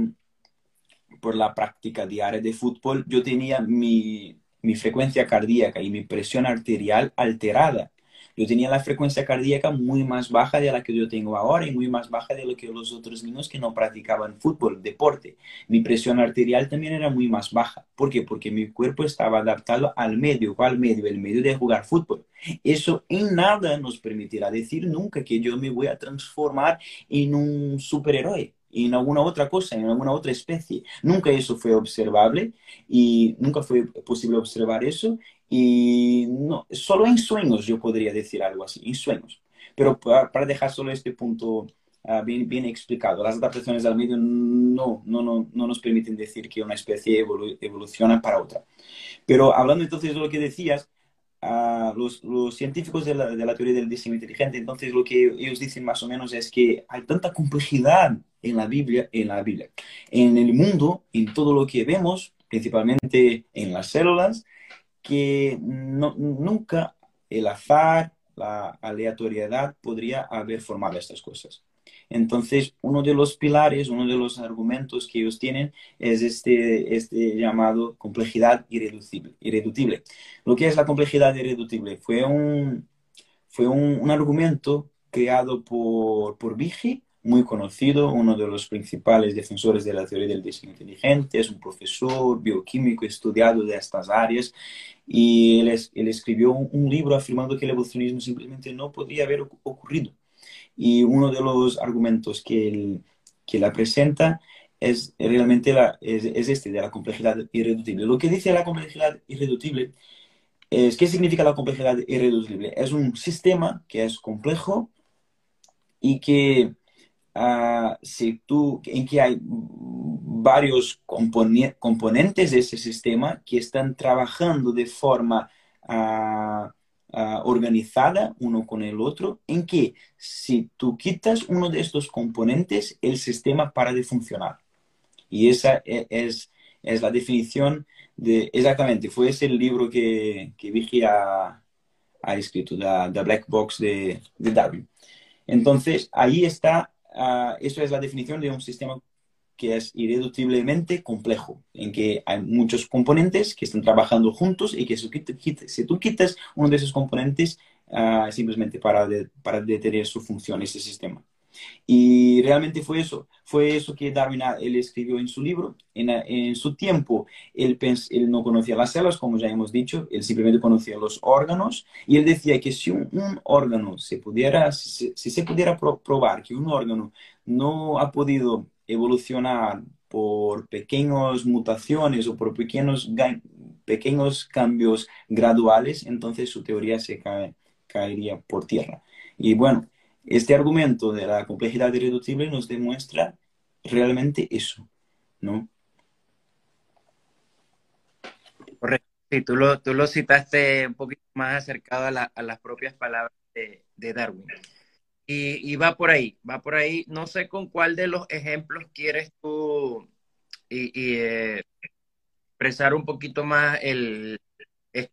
por la práctica diaria de fútbol, yo tenía mi, mi frecuencia cardíaca y mi presión arterial alterada yo tenía la frecuencia cardíaca muy más baja de la que yo tengo ahora y muy más baja de lo que los otros niños que no practicaban fútbol, deporte. Mi presión arterial también era muy más baja. ¿Por qué? Porque mi cuerpo estaba adaptado al medio. ¿Cuál medio? El medio de jugar fútbol. Eso en nada nos permitirá decir nunca que yo me voy a transformar en un superhéroe en alguna otra cosa, en alguna otra especie. Nunca eso fue observable y nunca fue posible observar eso y no, solo en sueños yo podría decir algo así, en sueños. Pero para dejar solo este punto ah, bien, bien, explicado, las adaptaciones al medio no, no, no, no nos permiten decir que una especie evoluciona para otra. Pero hablando entonces de lo que decías, los, científicos de la, teoría del diseño inteligente, entonces lo que ellos dicen más o menos es que hay tanta complejidad en la Biblia, en la Biblia, en el mundo, en todo lo que vemos, principalmente en las células, que nunca el azar, la aleatoriedad podría haber formado estas cosas. Entonces, uno de los pilares, uno de los argumentos que ellos tienen es este, este llamado complejidad irreducible, irreductible. Lo que es la complejidad irreducible fue un, fue un, un argumento creado por, por muy conocido, uno de los principales defensores de la teoría del diseño inteligente, es un profesor bioquímico estudiado de estas áreas y él, él escribió un, un, libro afirmando que el evolucionismo simplemente no podría haber ocurrido. Y uno de los argumentos que él, que la presenta es realmente la, es, es, este, de la complejidad irreductible. Lo que dice la complejidad irreductible es, ¿qué significa la complejidad irreducible? Es un sistema que es complejo y que, uh, si tú, en que hay varios componentes de ese sistema que están trabajando de forma uh, uh, organizada uno con el otro, en que si tú quitas uno de estos componentes, el sistema para de funcionar. Y esa e, es, es la definición de, exactamente, fue ese el libro que, que Vigi ha, escrito, The, Black Box de, de, Darwin. Entonces, ahí está, uh, eso es la definición de un sistema que es irreduciblemente complejo, en que hay muchos componentes que están trabajando juntos y que si, tú quitas uno de esos componentes, uh, simplemente para de, para detener su función ese sistema. Y realmente fue eso, fue eso que Darwin ah, él escribió en su libro. En, en su tiempo, él, pens, él, no conocía las células, como ya hemos dicho, él simplemente conocía los órganos. Y él decía que si un, un órgano se pudiera, si, si se pudiera pro, probar que un órgano no ha podido evolucionar por pequeñas mutaciones o por pequeños, pequeños cambios graduales, entonces su teoría se cae, caería por tierra. Y bueno, este argumento de la complejidad irreducible nos demuestra realmente eso, ¿no? Correcto. Sí, tú lo, tú lo citaste un poquito más acercado a, la, a las propias palabras de, de Darwin. Y, va por ahí, va por ahí. No sé con cuál de los ejemplos quieres tú y eh, expresar un poquito más el,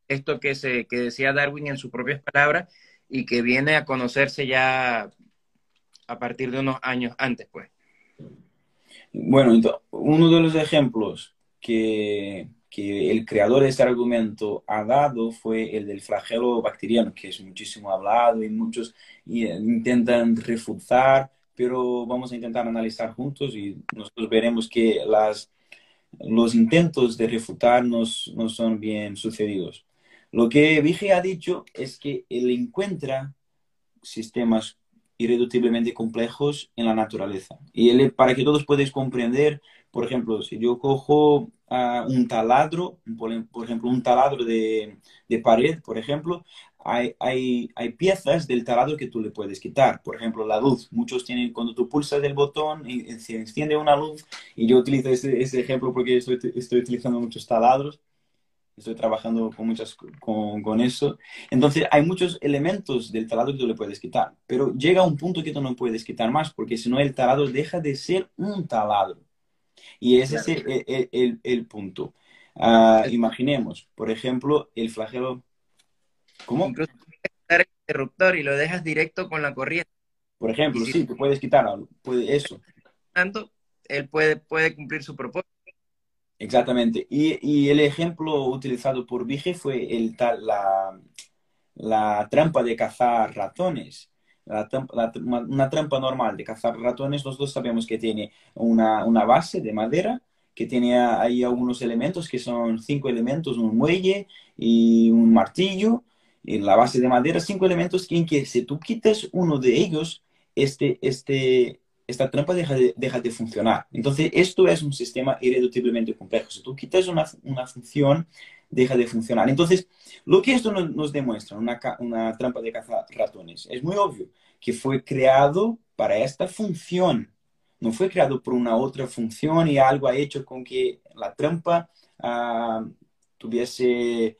esto que, se, que decía Darwin en sus propias palabras y que viene a conocerse ya a partir de unos años antes, pues. Bueno, uno de los ejemplos que, que, el creador de este argumento ha dado fue el del flagelo bacteriano, que es muchísimo hablado y muchos intentan refutar, pero vamos a intentar analizar juntos y nosotros veremos que las, los intentos de refutar no son bien sucedidos. Lo que Vige ha dicho es que él encuentra sistemas irreduciblemente complejos en la naturaleza. Y él, para que todos podáis comprender, por ejemplo, si yo cojo uh, un taladro, por, ejemplo, un taladro de, de pared, por ejemplo, hay, hay, hay, piezas del taladro que tú le puedes quitar. Por ejemplo, la luz. Muchos tienen, cuando tú pulsas el botón, y, se enciende una luz, y yo utilizo ese, ese ejemplo porque estoy, estoy utilizando muchos taladros estoy trabajando con, muchas, con, con, eso. Entonces, hay muchos elementos del taladro que tú le puedes quitar, pero llega un punto que tú no puedes quitar más, porque si no el taladro deja de ser un taladro. Y ese es el, el, el, el punto. Uh, imaginemos, por ejemplo, el flagelo... ¿Cómo? Incluso quitar el interruptor y lo dejas directo con la corriente. Por ejemplo, si sí, tú puedes quitar puede, eso. Tanto, él puede, puede cumplir su propósito. Exactamente. Y, y, el ejemplo utilizado por Vige fue el, la, la trampa de cazar ratones. La, la, una trampa normal de cazar ratones, nosotros sabemos que tiene una, una, base de madera, que tiene ahí algunos elementos que son cinco elementos, un muelle y un martillo, y la base de madera, cinco elementos en que si tú quitas uno de ellos, este, este, esta trampa deja de, deja de, funcionar. Entonces, esto es un sistema irreduciblemente complejo. Si tú quitas una, una función, deja de funcionar. Entonces, lo que esto nos, demuestra, una, una, trampa de cazar ratones, es muy obvio que fue creado para esta función. No fue creado por una otra función y algo ha hecho con que la trampa uh, tuviese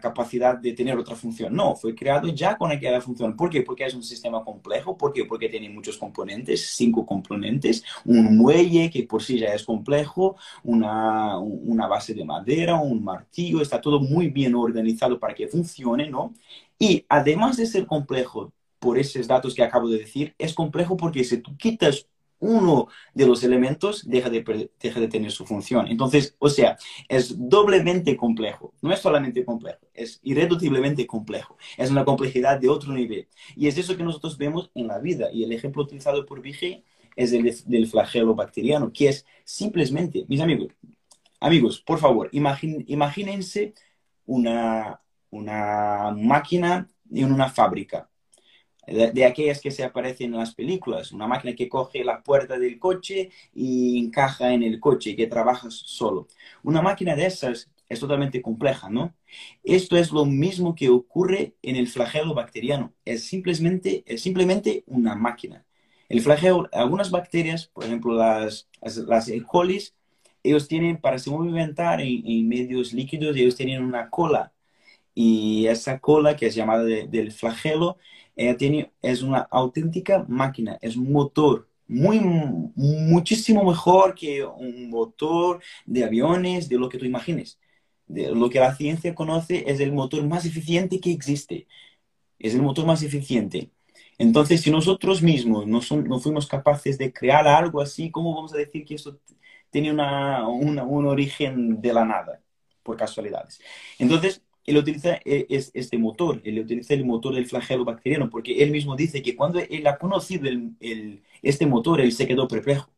capacidad de tener otra función. No, fue creado ya con aquella función. ¿Por qué? Porque es un sistema complejo. ¿Por qué? Porque tiene muchos componentes, cinco componentes, un muelle que por sí ya es complejo, una, una base de madera, un martillo, está todo muy bien organizado para que funcione, ¿no? Y además de ser complejo por esos datos que acabo de decir, es complejo porque si tú quitas uno de los elementos deja de, tener su función. Entonces, o sea, es doblemente complejo. No es solamente complejo, es irreduciblemente complejo. Es una complejidad de otro nivel. Y es eso que nosotros vemos en la vida. Y el ejemplo utilizado por Vigé es el del flagelo bacteriano, que es simplemente, mis amigos, amigos, por favor, imagínense una, una máquina en una fábrica de, aquellas que se aparecen en las películas, una máquina que coge la puerta del coche y encaja en el coche y que trabaja solo. Una máquina de esas es totalmente compleja, ¿no? Esto es lo mismo que ocurre en el flagelo bacteriano. Es simplemente, es simplemente una máquina. El flagelo, algunas bacterias, por ejemplo las, las, E. coli, ellos tienen, para se movimentar en, en, medios líquidos, ellos tienen una cola. Y esa cola, que es llamada del flagelo, ella tiene, es una auténtica máquina, es un motor muy, muchísimo mejor que un motor de aviones, de lo que tú imagines. De lo que la ciencia conoce es el motor más eficiente que existe. Es el motor más eficiente. Entonces, si nosotros mismos no, son, no fuimos capaces de crear algo así, ¿cómo vamos a decir que eso tiene una, un origen de la nada, por casualidades? Entonces, él utiliza eh, este motor, él utiliza el motor del flagelo bacteriano, porque él mismo dice que cuando él ha conocido el, este motor, él se quedó perplejo,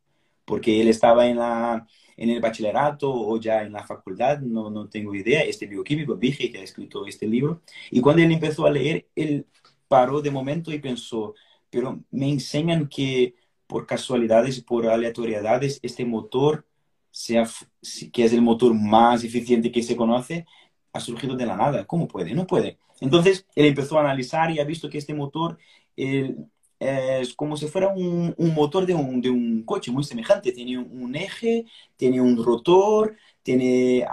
porque él estaba en, la, en el bachillerato o ya en la facultad, no, no tengo idea, este bioquímico, dije que ha escrito este libro, y cuando él empezó a leer, él paró de momento y pensó, pero me enseñan que por casualidades por aleatoriedades, este motor, sea, que es el motor más eficiente que se conoce, ha surgido de la nada. ¿Cómo puede? No puede. Entonces, él empezó a analizar y ha visto que este motor es como si fuera un, motor de un, coche muy semejante. Tiene un, eje, tiene un rotor, tiene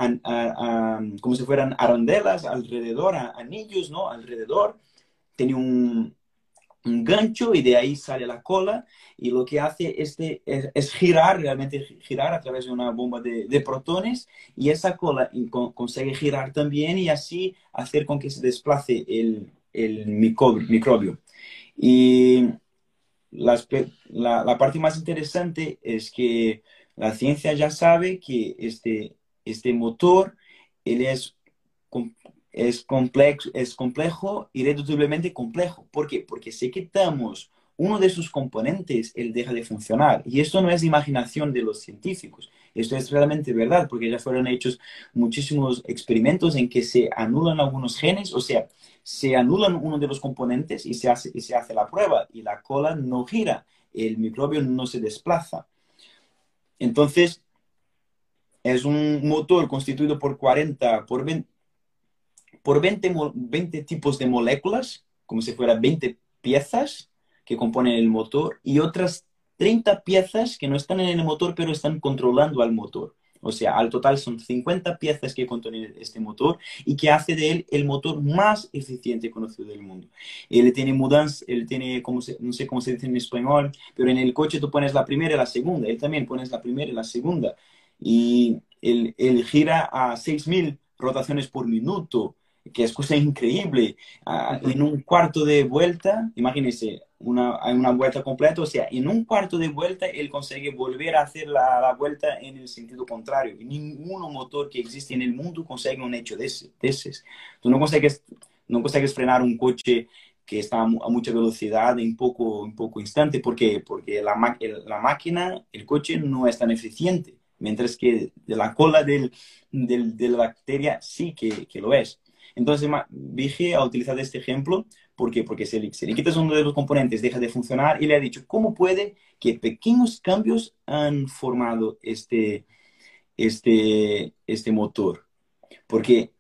como si fueran arandelas alrededor, anillos, ¿no? Alrededor. Tiene un, un gancho y de ahí sale la cola y lo que hace este es, girar, realmente girar a través de una bomba de, protones y esa cola consigue girar también y así hacer con que se desplace el, el microbio. Y la, la, parte más interesante es que la ciencia ya sabe que este, este motor él es es, complejo, es complejo, irreduciblemente complejo. ¿Por qué? Porque si quitamos uno de sus componentes, él deja de funcionar. Y esto no es imaginación de los científicos. Esto es realmente verdad, porque ya fueron hechos muchísimos experimentos en que se anulan algunos genes, o sea, se anulan uno de los componentes y se hace, y se hace la prueba y la cola no gira, el microbio no se desplaza. Entonces, es un motor constituido por 40, por 20, por 20, 20 tipos de moléculas, como si fueran 20 piezas que componen el motor, y otras 30 piezas que no están en el motor, pero están controlando al motor. O sea, al total son 50 piezas que contiene este motor y que hace de él el motor más eficiente conocido del mundo. Él tiene mudanza, él tiene, como no sé cómo se dice en español, pero en el coche tú pones la primera y la segunda, él también pones la primera y la segunda. Y él, él gira a 6.000 rotaciones por minuto que es cosa increíble. Ah, en un cuarto de vuelta, imagínense, una, una vuelta completa, o sea, en un cuarto de vuelta él consigue volver a hacer la, la vuelta en el sentido contrario. Ningún motor que existe en el mundo consigue un hecho de ese. De Tú no consigues, no consigues frenar un coche que está a mucha velocidad en poco, en poco instante. ¿Por qué? Porque la, la máquina, el coche no es tan eficiente, mientras que de la cola del, del, de la bacteria sí que, que lo es. Entonces, dije a utilizar este ejemplo, ¿por qué? Porque si le, si quitas uno de los componentes, deja de funcionar y le ha dicho, ¿cómo puede que pequeños cambios han formado este, este, este motor? Porque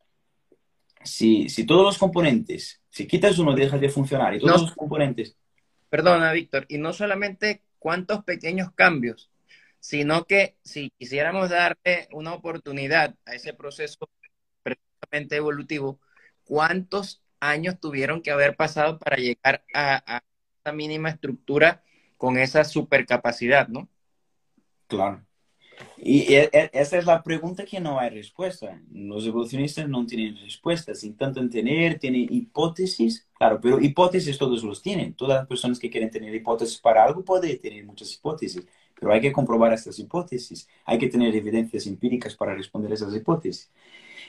si, si todos los componentes, si quitas uno, deja de funcionar y todos los componentes... Perdona, Víctor, y no solamente cuántos pequeños cambios, sino que si quisiéramos darle una oportunidad a ese proceso evolutivo, ¿cuántos años tuvieron que haber pasado para llegar a, a esa mínima estructura con esa supercapacidad, no? Claro. Y e, e, esa es la pregunta que no hay respuesta. Los evolucionistas no tienen respuestas. Intentan tener, tienen hipótesis, claro, pero hipótesis todos los tienen. Todas las personas que quieren tener hipótesis para algo pueden tener muchas hipótesis. pero hay que comprobar estas hipótesis, hay que tener evidencias empíricas para responder esas hipótesis.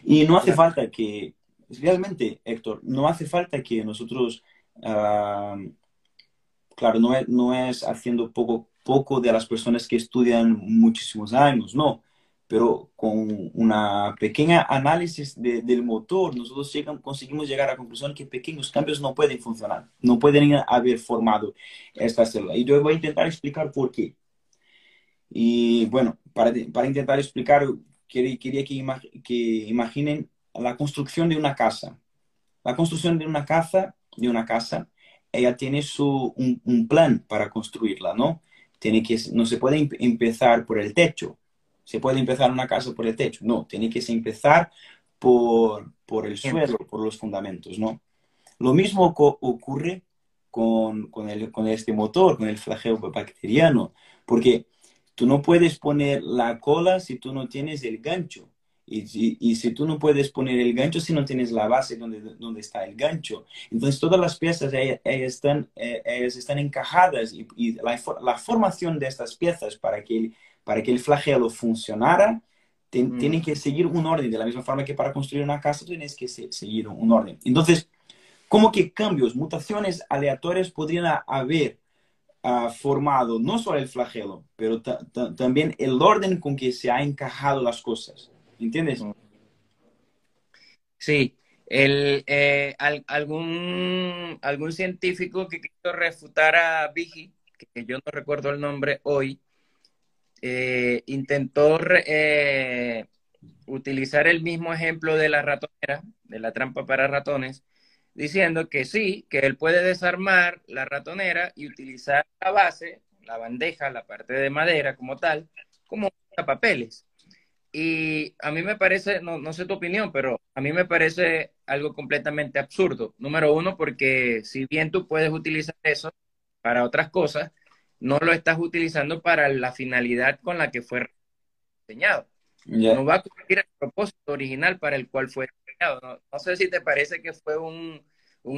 Y no hace falta que, realmente, Héctor, no hace falta que nosotros, ah, claro, no es, no es haciendo poco, poco de las personas que estudian muchísimos años, no pero con una pequeña análisis del motor, nosotros conseguimos llegar a la conclusión que pequeños cambios no pueden funcionar, no pueden haber formado esta célula. Y yo voy a intentar explicar por qué. Y bueno, para, para intentar explicar, quería, quería que, que, imaginen la construcción de una casa. La construcción de una casa, de una casa ella tiene su, un, un plan para construirla, ¿no? Tiene que, no se puede empezar por el techo, se puede empezar una casa por el techo. No, tiene que empezar por, por el suelo, por los fundamentos, ¿no? Lo mismo ocurre con, con, el, con este motor, con el flagelo bacteriano, porque tú no puedes poner la cola si tú no tienes el gancho. Y, y, si tú no puedes poner el gancho si no tienes la base donde, donde está el gancho. Entonces todas las piezas ellas, están, eh, ellas están encajadas y, y la, la, formación de estas piezas para que para que el flagelo funcionara, mm. tiene que seguir un orden, de la misma forma que para construir una casa tienes que seguir un orden. Entonces, ¿cómo que cambios, mutaciones aleatorias podrían haber uh, formado no solo el flagelo, pero también el orden con que se han encajado las cosas? ¿Entiendes? Sí, el, eh, algún, algún científico que quiso refutar a Vigi, que yo no recuerdo el nombre hoy, eh, intentó eh, utilizar el mismo ejemplo de la ratonera, de la trampa para ratones, diciendo que sí, que él puede desarmar la ratonera y utilizar la base, la bandeja, la parte de madera como tal, como papeles. Y a mí me parece, no, no sé tu opinión, pero a mí me parece algo completamente absurdo. Número uno, porque si bien tú puedes utilizar eso para otras cosas, no lo estás utilizando para la finalidad con la que fue diseñado. No va a cumplir el propósito original para el cual fue diseñado. No, sé si te parece que fue un,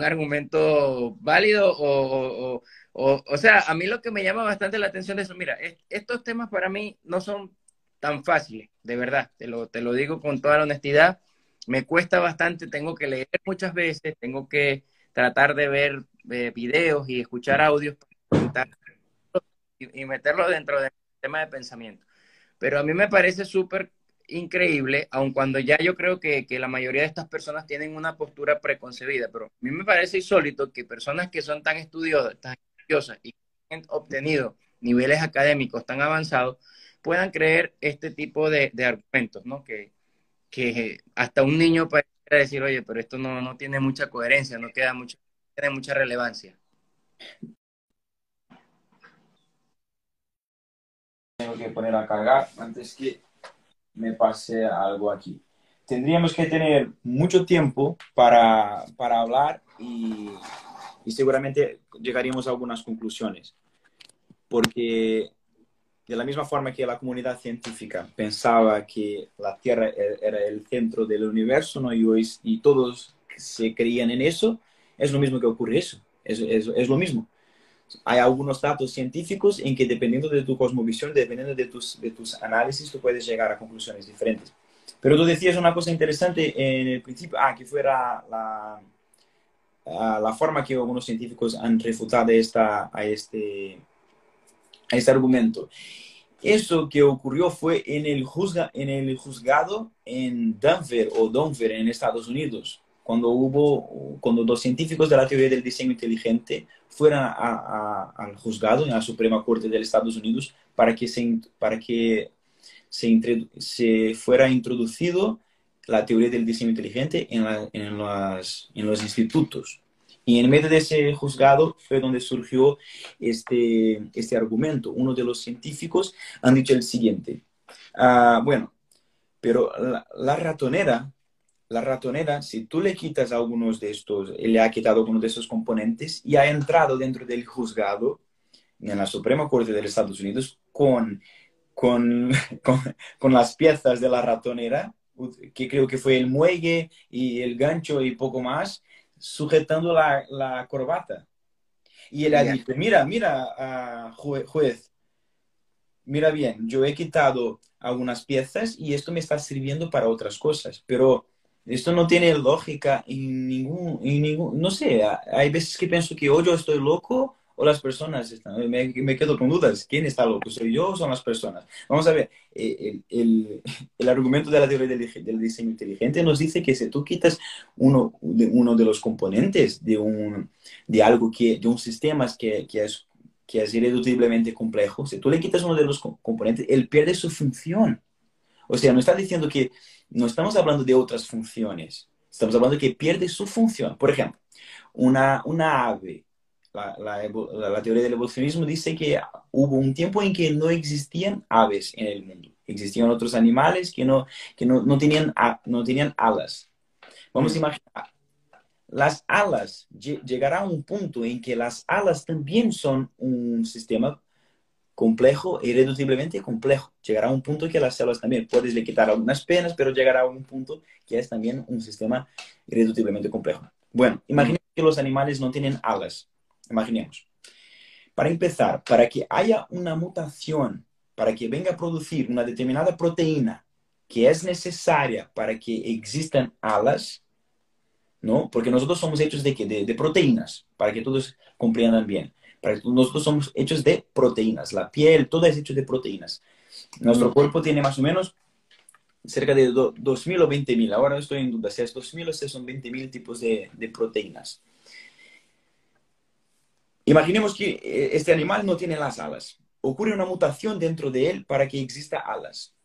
argumento válido o, o, sea, a mí lo que me llama bastante la atención es eso, mira, estos temas para mí no son tan fáciles, de verdad, te lo, te lo digo con toda la honestidad, me cuesta bastante, tengo que leer muchas veces, tengo que tratar de ver eh, videos y escuchar audios para y, meterlo dentro del tema de pensamiento. Pero a mí me parece súper increíble, aun cuando ya yo creo que, que, la mayoría de estas personas tienen una postura preconcebida, pero a mí me parece insólito que personas que son tan estudiosas, tan estudiosas y han obtenido niveles académicos tan avanzados puedan creer este tipo de, de argumentos, ¿no? Que, que hasta un niño puede decir, oye, pero esto no, no tiene mucha coherencia, no queda mucho, tiene mucha relevancia. tengo que poner a cargar antes que me pase algo aquí. Tendríamos que tener mucho tiempo para, para hablar y, y, seguramente llegaríamos a algunas conclusiones. Porque de la misma forma que la comunidad científica pensaba que la Tierra e-, era el centro del universo ¿no? y, hoy, y todos se creían en eso, es lo mismo que ocurre eso. Es, es, es lo mismo hay algunos datos científicos en que dependiendo de tu cosmovisión, dependiendo de tus, de tus análisis, tú puedes llegar a conclusiones diferentes. Pero tú decías una cosa interesante en el principio, ah, que fuera la, la forma que algunos científicos han refutado esta, a, este, a este argumento. Eso que ocurrió fue en el, juzga, en el juzgado en Denver o Denver en Estados Unidos cuando hubo, cuando dos científicos de la teoría del diseño inteligente fueron al juzgado, en la Suprema Corte de los Estados Unidos, para que se, para que se, se fuera introducido la teoría del diseño inteligente en, las, en, los institutos. Y en medio de ese juzgado fue donde surgió este, este argumento. Uno de los científicos han dicho el siguiente. Ah, bueno, pero la ratonera la ratonera, si tú le quitas algunos de estos, le ha quitado algunos de esos componentes y ha entrado dentro del juzgado en la Suprema Corte de los Estados Unidos con, con, [LAUGHS] con, las piezas de la ratonera, que creo que fue el muelle y el gancho y poco más, sujetando la, la corbata. Y él ha dicho, mira, mira, uh, juez, mira bien, yo he quitado algunas piezas y esto me está sirviendo para otras cosas, pero esto no tiene lógica en ningún, en ningún, no sé, hay veces que pienso que o yo estoy loco o las personas están, me, me quedo con dudas, ¿quién está loco? ¿Soy yo o son las personas? Vamos a ver, eh, el, el, el argumento de la teoría del, diseño inteligente nos dice que si tú quitas uno de, uno de los componentes de, un, de algo que, de un sistema que, que es que es irreduciblemente complejo, si tú le quitas uno de los componentes, él pierde su función. O sea, no está diciendo que no estamos hablando de otras funciones, estamos hablando que pierde su función. Por ejemplo, una, una ave, la, la, la, teoría del evolucionismo dice que hubo un tiempo en que no existían aves en el mundo. Existían otros animales que no, que no, no tenían, no tenían alas. Vamos a imaginar, las alas, llegará a un punto en que las alas también son un sistema complejo, irreduciblemente complejo. Llegará a un punto que las células también, puedes le quitar algunas penas, pero llegará a un punto que es también un sistema irreduciblemente complejo. Bueno, imaginemos que los animales no tienen alas. Imaginemos. Para empezar, para que haya una mutación, para que venga a producir una determinada proteína que es necesaria para que existan alas, ¿no? Porque nosotros somos hechos de, de, de proteínas, para que todos comprendan bien. Nosotros somos hechos de proteínas. La piel, todo es hecho de proteínas. Nuestro cuerpo tiene más o menos cerca de 2.000 o 20.000. Ahora estoy en duda si es 2.000 o si son 20.000 tipos de, de proteínas. Imaginemos que eh, este animal no tiene las alas. Ocurre una mutación dentro de él para que exista alas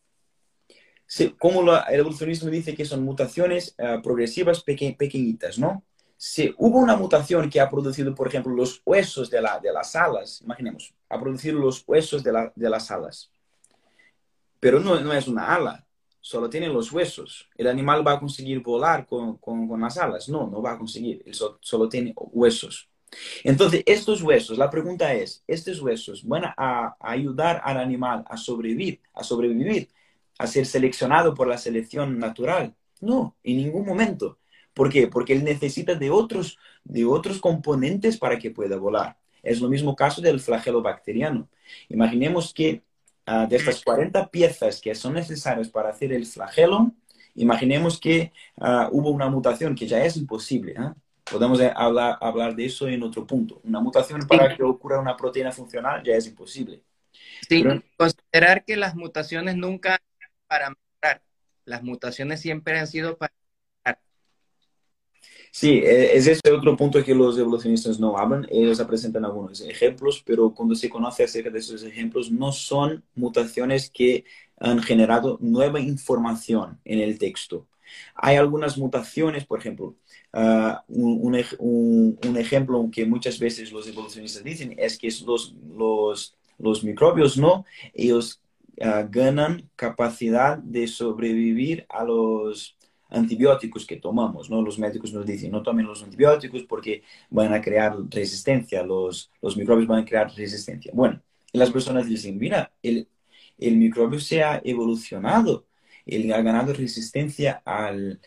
como el evolucionismo dice que son mutaciones eh, progresivas pequeñitas, ¿no? Si hubo una mutación que ha producido, por ejemplo, los huesos de, la, de las alas, imaginemos, ha producido los huesos de, la, de las alas, pero no, no, es una ala, solo tiene los huesos. ¿El animal va a conseguir volar con, con, las alas? No, no va a conseguir, solo, solo tiene huesos. Entonces, estos huesos, la pregunta es, ¿estos huesos van a, a ayudar al animal a sobrevivir, a sobrevivir a ser seleccionado por la selección natural. No, en ningún momento. ¿Por qué? Porque él necesita de otros, de otros componentes para que pueda volar. Es lo mismo caso del flagelo bacteriano. Imaginemos que uh, de estas 40 piezas que son necesarias para hacer el flagelo, imaginemos que uh, hubo una mutación que ya es imposible. ¿eh? Podemos hablar, hablar de eso en otro punto. Una mutación para que ocurra una proteína funcional ya es imposible. Sí, Pero, considerar que las mutaciones nunca para mejorar. Las mutaciones siempre han sido para. Sí, e, es ese otro punto que los evolucionistas no hablan. Ellos presentan algunos ejemplos, pero cuando se conoce acerca de esos ejemplos, no son mutaciones que han generado nueva información en el texto. Hay algunas mutaciones, por ejemplo, uh, un, ejemplo que muchas veces los evolucionistas dicen es que los, microbios no, ellos uh, ganan capacidad de sobrevivir a los antibióticos que tomamos, ¿no? Los médicos nos dicen, no tomen los antibióticos porque van a crear resistencia, los, los microbios van a crear resistencia. Bueno, y las personas dicen, mira, el, el microbio se ha evolucionado, él ha ganado resistencia al,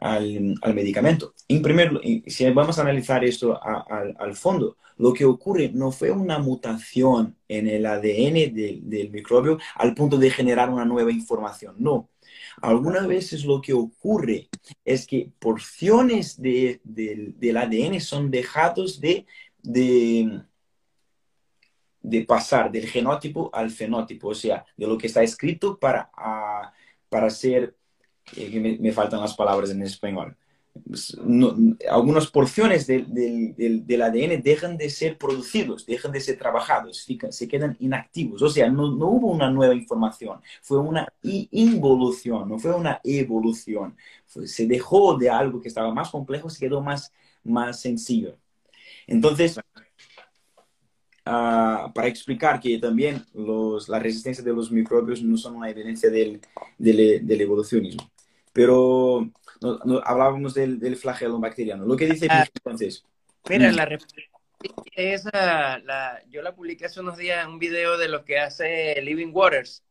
al, al medicamento. En primer, si vamos a analizar esto a, a, al fondo, lo que ocurre no fue una mutación en el ADN de, del microbio al punto de generar una nueva información, no. Algunas veces lo que ocurre es que porciones de, de, del ADN son dejados de, de, de, pasar del genótipo al fenótipo, o sea, de lo que está escrito para, a, para ser que me, me, faltan las palabras en español. Pues, no, algunas porciones del, del, del, ADN dejan de ser producidos, dejan de ser trabajados, se quedan inactivos. O sea, no, no hubo una nueva información, fue una involución, no fue una evolución. Fue, se dejó de algo que estaba más complejo, se quedó más, más sencillo. Entonces, Uh, para explicar que también los, la resistencia de los microbios no son una evidencia del, del, del evolucionismo. Pero no, no, hablábamos del, del, flagelo bacteriano. Lo que dice ah, entonces. Mira, mm. la esa, la, yo la publiqué hace unos días un video de lo que hace Living Waters,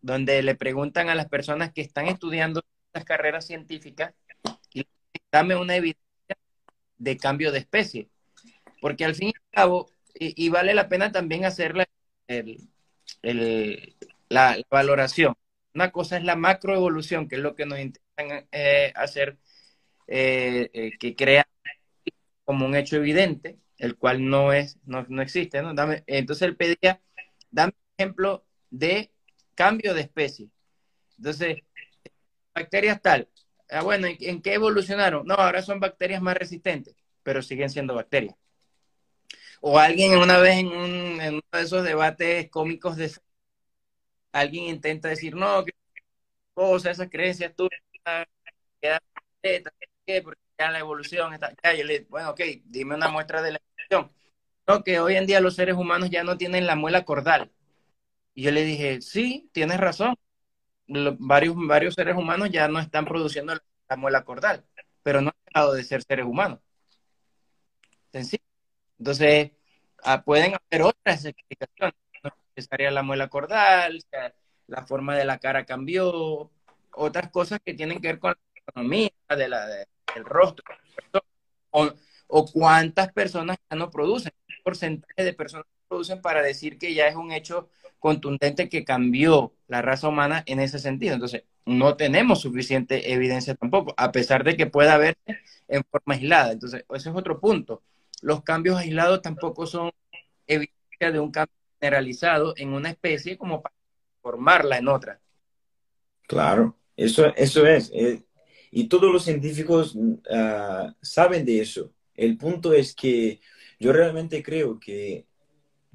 donde le preguntan a las personas que están estudiando estas carreras científicas y dame una evidencia de cambio de especie. Porque al fin y al cabo, y, y vale la pena también hacerle el, la, valoración. Una cosa es la macroevolución, que es lo que nos intentan eh, hacer, eh, eh, que crea como un hecho evidente, el cual no es, no, existe, ¿no? entonces él pedía, dame ejemplo de cambio de especie. Entonces, bacterias tal, ah, bueno, ¿en, qué evolucionaron? No, ahora son bacterias más resistentes, pero siguen siendo bacterias. O alguien una vez en, un, en uno de esos debates cómicos de alguien intenta decir, no, que cosa, esas creencias tuyas, porque ya la evolución está, ya, yo le, bueno, ok, dime una muestra de la evolución. No, que hoy en día los seres humanos ya no tienen la muela cordal. Y yo le dije, sí, tienes razón. varios, varios seres humanos ya no están produciendo la muela cordal, pero no han dejado de ser seres humanos. Sencillo. Entonces, ah, pueden haber otras explicaciones. No es necesaria la muela cordal, la forma de la cara cambió, otras cosas que tienen que ver con la economía de la, del rostro. O, cuántas personas ya no producen, qué porcentaje de personas producen para decir que ya es un hecho contundente que cambió la raza humana en ese sentido. Entonces, no tenemos suficiente evidencia tampoco, a pesar de que pueda verse en forma aislada. Entonces, ese es otro punto los cambios aislados tampoco son evidencia de un cambio generalizado en una especie como para formarla en otra. Claro, eso, eso es. Eh, y todos los científicos ah, saben de eso. El punto es que yo realmente creo que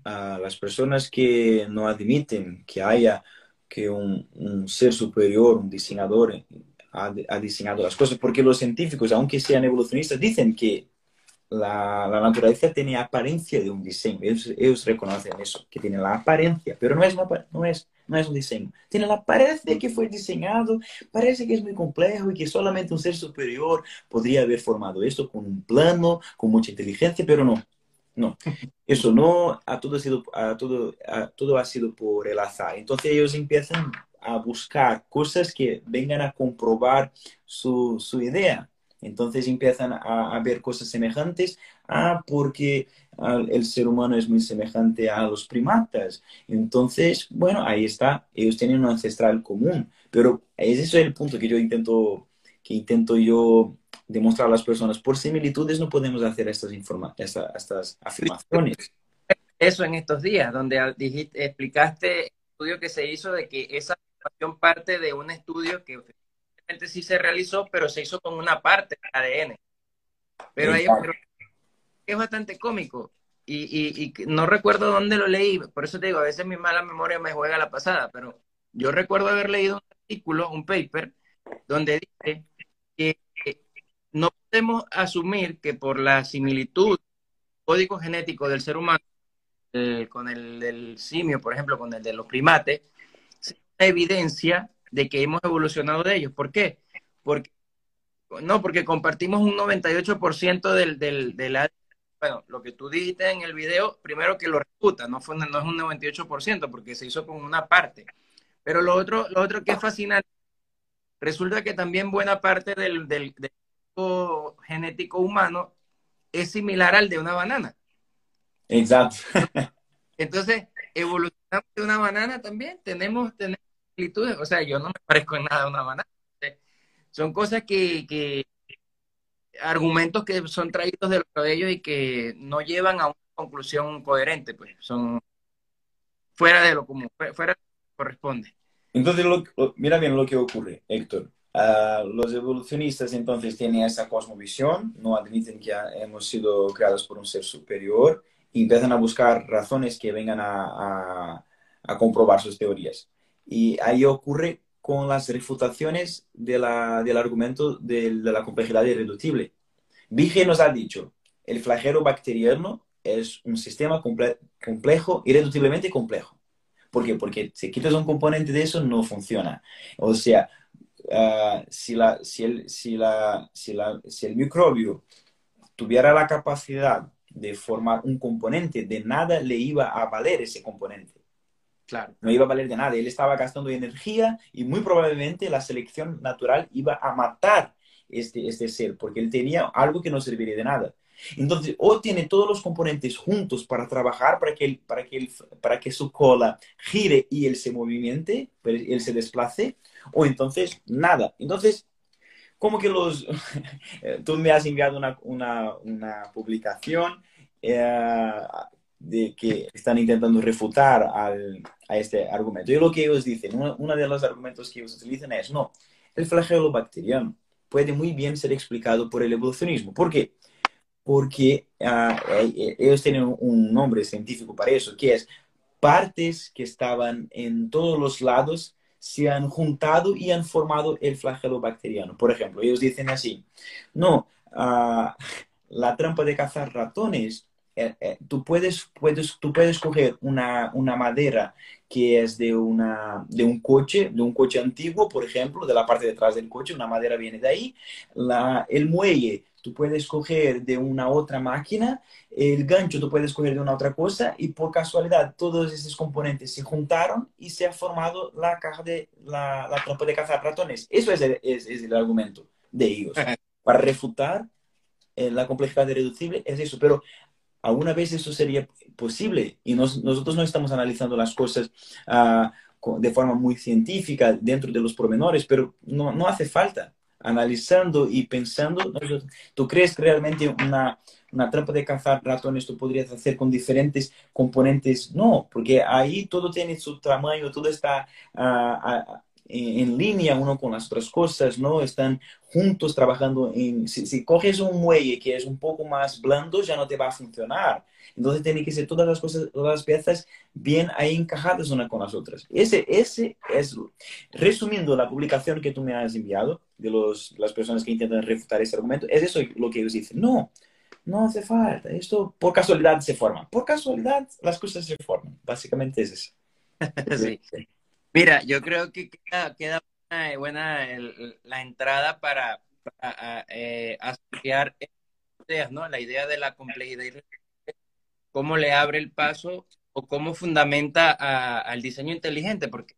a las personas que no admiten que haya que un, ser superior, un diseñador, ha, ha, diseñado las cosas, porque los científicos, aunque sean evolucionistas, dicen que la, naturaleza tiene apariencia de un diseño. Ellos, reconocen eso, que tiene la apariencia, pero no, es, no es un diseño. Tiene la apariencia de que fue diseñado, parece que es muy complejo y que solamente un ser superior podría haber formado esto con un plano, con mucha inteligencia, pero no. No, eso no, a todo, ha sido, a todo, a todo ha sido por el azar. Entonces ellos empiezan a buscar cosas que vengan a comprobar su, su idea. Entonces empiezan a, ver cosas semejantes, ah, porque el ser humano es muy semejante a los primatas. Entonces, bueno, ahí está, ellos tienen un ancestral común, pero ese es el punto que yo intento, que intento yo demostrar a las personas. Por similitudes no podemos hacer estas, estas afirmaciones. Eso en estos días, donde dijiste, explicaste el estudio que se hizo de que esa afirmación parte de un estudio que sí se realizó, pero se hizo con una parte del ADN. Pero ahí es bastante cómico. Y, y, no recuerdo dónde lo leí, por eso te digo, a veces mi mala memoria me juega la pasada, pero yo recuerdo haber leído un artículo, un paper, donde dice que no podemos asumir que por la similitud código genético del ser humano eh, con el del simio, por ejemplo, con el de los primates, sea evidencia de que hemos evolucionado de ellos. ¿Por qué? Porque, no, porque compartimos un 98% del, del, del bueno, lo que tú dijiste en el video, primero que lo refuta, no, fue, no es un 98%, porque se hizo con una parte. Pero lo otro, lo otro que es fascinante, resulta que también buena parte del, del, del genético humano es similar al de una banana. Exacto. Entonces, evolucionamos de una banana también, tenemos, tenemos o sea, yo no me parezco en nada a una banana. Son cosas que, argumentos que son traídos de los cabellos y que no llevan a una conclusión coherente, pues son fuera de lo común, fuera de lo que corresponde. Entonces, mira bien lo que ocurre, Héctor. Ah, los evolucionistas entonces tienen esa cosmovisión, no admiten que hemos sido creados por un ser superior y empiezan a buscar razones que vengan a comprobar sus teorías. Y ahí ocurre con las refutaciones de del argumento de, la complejidad irreductible. Vige nos ha dicho, el flagelo bacteriano es un sistema complejo, irreductiblemente complejo. ¿Por qué? Porque si quitas un componente de eso, no funciona. O sea, ah, si, la, si, el, si, la, si, la, si el microbio tuviera la capacidad de formar un componente, de nada le iba a valer ese componente. No iba a valer de nada. Él estaba gastando energía y muy probablemente la selección natural iba a matar este, este ser, porque él tenía algo que no serviría de nada. Entonces, o tiene todos los componentes juntos para trabajar para que, para que, para que su cola gire y él se movimente, él se desplace, o entonces nada. Entonces, como que los... [LAUGHS] Tú me has enviado una, una, una publicación eh, de que están intentando refutar al, a este argumento. Y lo que ellos dicen, uno, de los argumentos que ellos utilizan es, no, el flagelo bacteriano puede muy bien ser explicado por el evolucionismo. ¿Por qué? Porque eh, ellos tienen un nombre científico para eso, que es partes que estaban en todos los lados se han juntado y han formado el flagelo bacteriano. Por ejemplo, ellos dicen así, no, ah, la trampa de cazar ratones, eh, eh, tú, puedes, puedes, tú puedes coger una, una, madera que es de, una, de un coche, de un coche antiguo, por ejemplo, de la parte de atrás del coche, una madera viene de ahí, la, el muelle tú puedes coger de una otra máquina, el gancho tú puedes coger de una otra cosa y por casualidad todos esos componentes se juntaron y se ha formado la caja de la, la trampa de cazar ratones. Eso es el, es, el argumento de ellos. [LAUGHS] Para refutar eh, la complejidad irreducible es eso, pero alguna vez eso sería posible y nosotros no estamos analizando las cosas uh, de forma muy científica dentro de los pormenores, pero no, no hace falta analizando y pensando, ¿tú crees que realmente una, una trampa de cazar ratones tú podrías hacer con diferentes componentes? No, porque ahí todo tiene su tamaño, todo está uh, en línea uno con las otras cosas, ¿no? Están juntos trabajando. Si, coges un muelle que es un poco más blando, ya no te va a funcionar. Entonces tiene que ser todas las cosas, todas las piezas bien ahí encajadas una con las otras. Ese, ese es, resumiendo la publicación que tú me has enviado de los, las personas que intentan refutar ese argumento, es eso lo que ellos dicen. No, no hace falta. Esto por casualidad se forma. Por casualidad las cosas se forman. Básicamente es eso. [LAUGHS] sí. Mira, yo creo que queda, queda buena, la entrada para, eh, asociar ideas, ¿no? La idea de la complejidad y cómo le abre el paso o cómo fundamenta al diseño inteligente, porque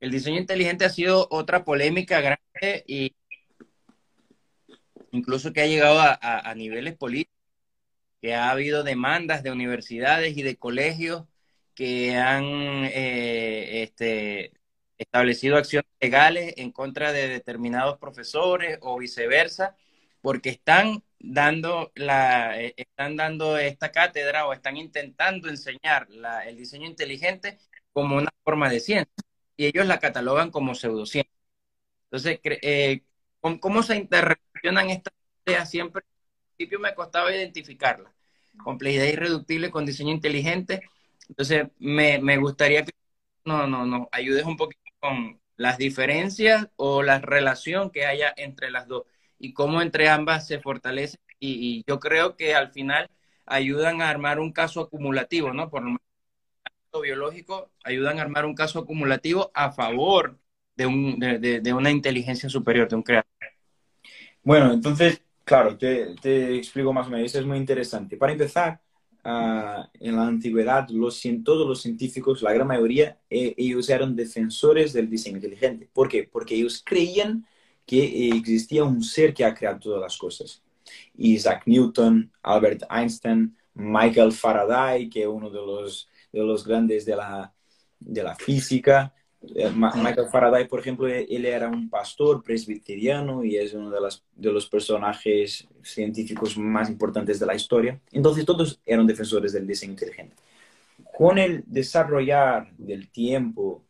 el diseño inteligente ha sido otra polémica grande y incluso que ha llegado a niveles políticos, que ha habido demandas de universidades y de colegios que han eh, este, establecido acciones legales en contra de determinados profesores o viceversa, porque están dando, la, eh, están dando esta cátedra o están intentando enseñar el diseño inteligente como una forma de ciencia y ellos la catalogan como pseudociencia. Entonces, eh, ¿cómo se interrelacionan estas ideas? Siempre al principio me costaba identificarlas. Complejidad irreductible con diseño inteligente entonces, me, me gustaría que no, no, no, ayudes un poquito con las diferencias o la relación que haya entre las dos y cómo entre ambas se fortalecen. Y, yo creo que al final ayudan a armar un caso acumulativo, ¿no? Por lo menos biológico, ayudan a armar un caso acumulativo a favor de, un, de, de, una inteligencia superior, de un creador. Bueno, entonces, claro, te, te explico más o menos, es muy interesante. Para empezar, Ah, en la antigüedad, los, todos los científicos, la gran mayoría, eh, ellos eran defensores del diseño inteligente. ¿Por qué? Porque ellos creían que existía un ser que ha creado todas las cosas. Isaac Newton, Albert Einstein, Michael Faraday, que es uno de los, de los grandes de la, de la física, eh, Michael Faraday, por ejemplo, e-, él era un pastor presbiteriano y es uno de, las, de los personajes científicos más importantes de la historia. Entonces, todos eran defensores del diseño inteligente. Con el desarrollar del tiempo,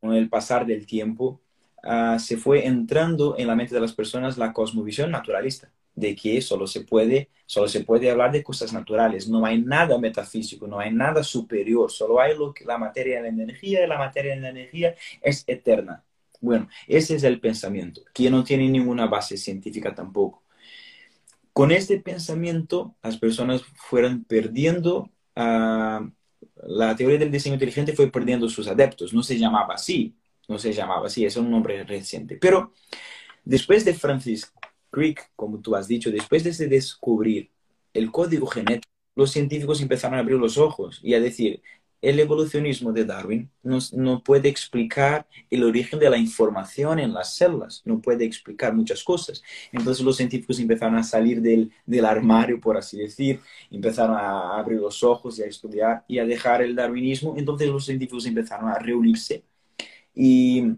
con el pasar del tiempo, ah, se fue entrando en la mente de las personas la cosmovisión naturalista de que solo se puede, solo se puede hablar de cosas naturales, no hay nada metafísico, no hay nada superior, solo hay lo que, la materia de la energía y la materia de la energía es eterna. Bueno, ese es el pensamiento, que no tiene ninguna base científica tampoco. Con este pensamiento, las personas fueron perdiendo, uh, la teoría del diseño inteligente fue perdiendo sus adeptos, no se llamaba así, no se llamaba así, es un nombre reciente. Pero después de Francis Crick, como tú has dicho, después de descubrir el código genético, los científicos empezaron a abrir los ojos y a decir, el evolucionismo de Darwin no, puede explicar el origen de la información en las células, no puede explicar muchas cosas. Entonces los científicos empezaron a salir del, del, armario, por así decir, empezaron a abrir los ojos y a estudiar y a dejar el darwinismo. Entonces los científicos empezaron a reunirse y,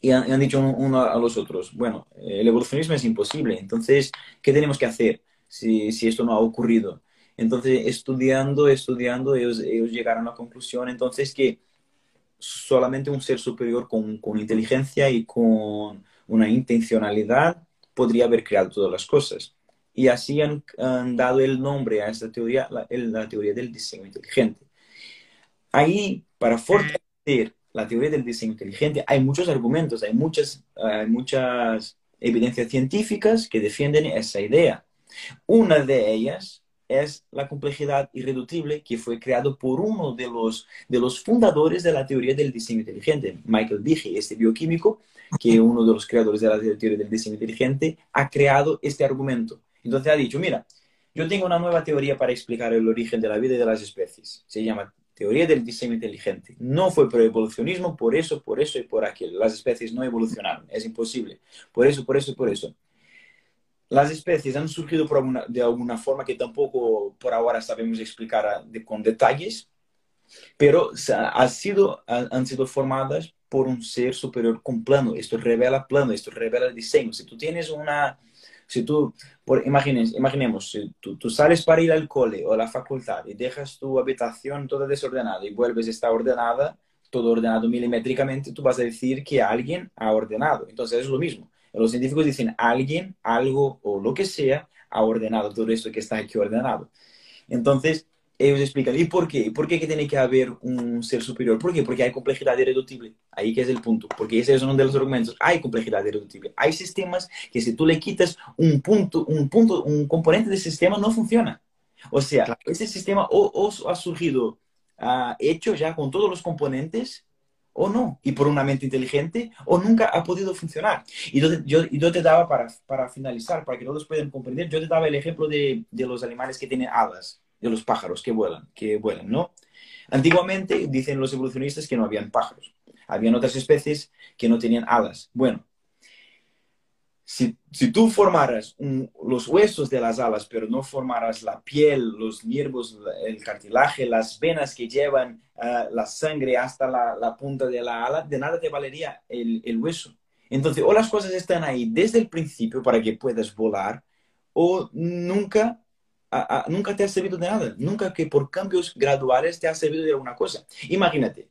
y han, dicho uno a los otros, bueno, el evolucionismo es imposible, entonces, ¿qué tenemos que hacer si, si esto no ha ocurrido? Entonces, estudiando, estudiando, ellos, ellos llegaron a la conclusión entonces que solamente un ser superior con, con inteligencia y con una intencionalidad podría haber creado todas las cosas. Y así han, dado el nombre a esta teoría, la, la, teoría del diseño inteligente. Ahí, para fortalecer la teoría del diseño inteligente, hay muchos argumentos, hay muchas, hay muchas evidencias científicas que defienden esa idea. Una de ellas es la complejidad irreductible que fue creado por uno de los, de los fundadores de la teoría del diseño inteligente, Michael Behe, este bioquímico, que uno de los creadores de la teoría del diseño inteligente, ha creado este argumento. Entonces ha dicho, mira, yo tengo una nueva teoría para explicar el origen de la vida y de las especies. Se llama teoría del diseño inteligente. No fue por evolucionismo, por eso, por eso y por aquello. Las especies no evolucionaron, es imposible. Por eso, por eso y por eso las especies han surgido de alguna forma que tampoco por ahora sabemos explicar con detalles, pero ha sido, han sido formadas por un ser superior con plano. Esto revela plano, esto revela el diseño. Si tú tienes una, si tú, imagines, imaginemos, si tú, tú, sales para ir al cole o a la facultad y dejas tu habitación toda desordenada y vuelves, está ordenada, todo ordenado milimétricamente, tú vas a decir que alguien ha ordenado. Entonces es lo mismo. Los científicos dicen alguien, algo o lo que sea ha ordenado todo esto que está aquí ordenado. Entonces, ellos explican, ¿y por qué? ¿Por qué que tiene que haber un ser superior? ¿Por qué? Porque hay complejidad irreductible. Ahí que es el punto. Porque ese es uno de los argumentos. Hay complejidad irreductible. Hay sistemas que si tú le quitas un punto, un punto, un componente del sistema, no funciona. O sea, ese sistema o, ha surgido uh, hecho ya con todos los componentes o no, y por una mente inteligente, o nunca ha podido funcionar. Y yo, yo, te daba, para, para, finalizar, para que todos puedan comprender, yo te daba el ejemplo de, de, los animales que tienen alas, de los pájaros que vuelan, que vuelan, ¿no? Antiguamente dicen los evolucionistas que no habían pájaros, habían otras especies que no tenían alas. Bueno, si, si tú formaras los huesos de las alas, pero no formaras la piel, los nervios, el cartilaje, las venas que llevan ah, la sangre hasta la, punta de la ala, de nada te valería el, el, hueso. Entonces, o las cosas están ahí desde el principio para que puedas volar, o nunca, nunca te ha servido de nada. Nunca que por cambios graduales te ha servido de alguna cosa. Imagínate.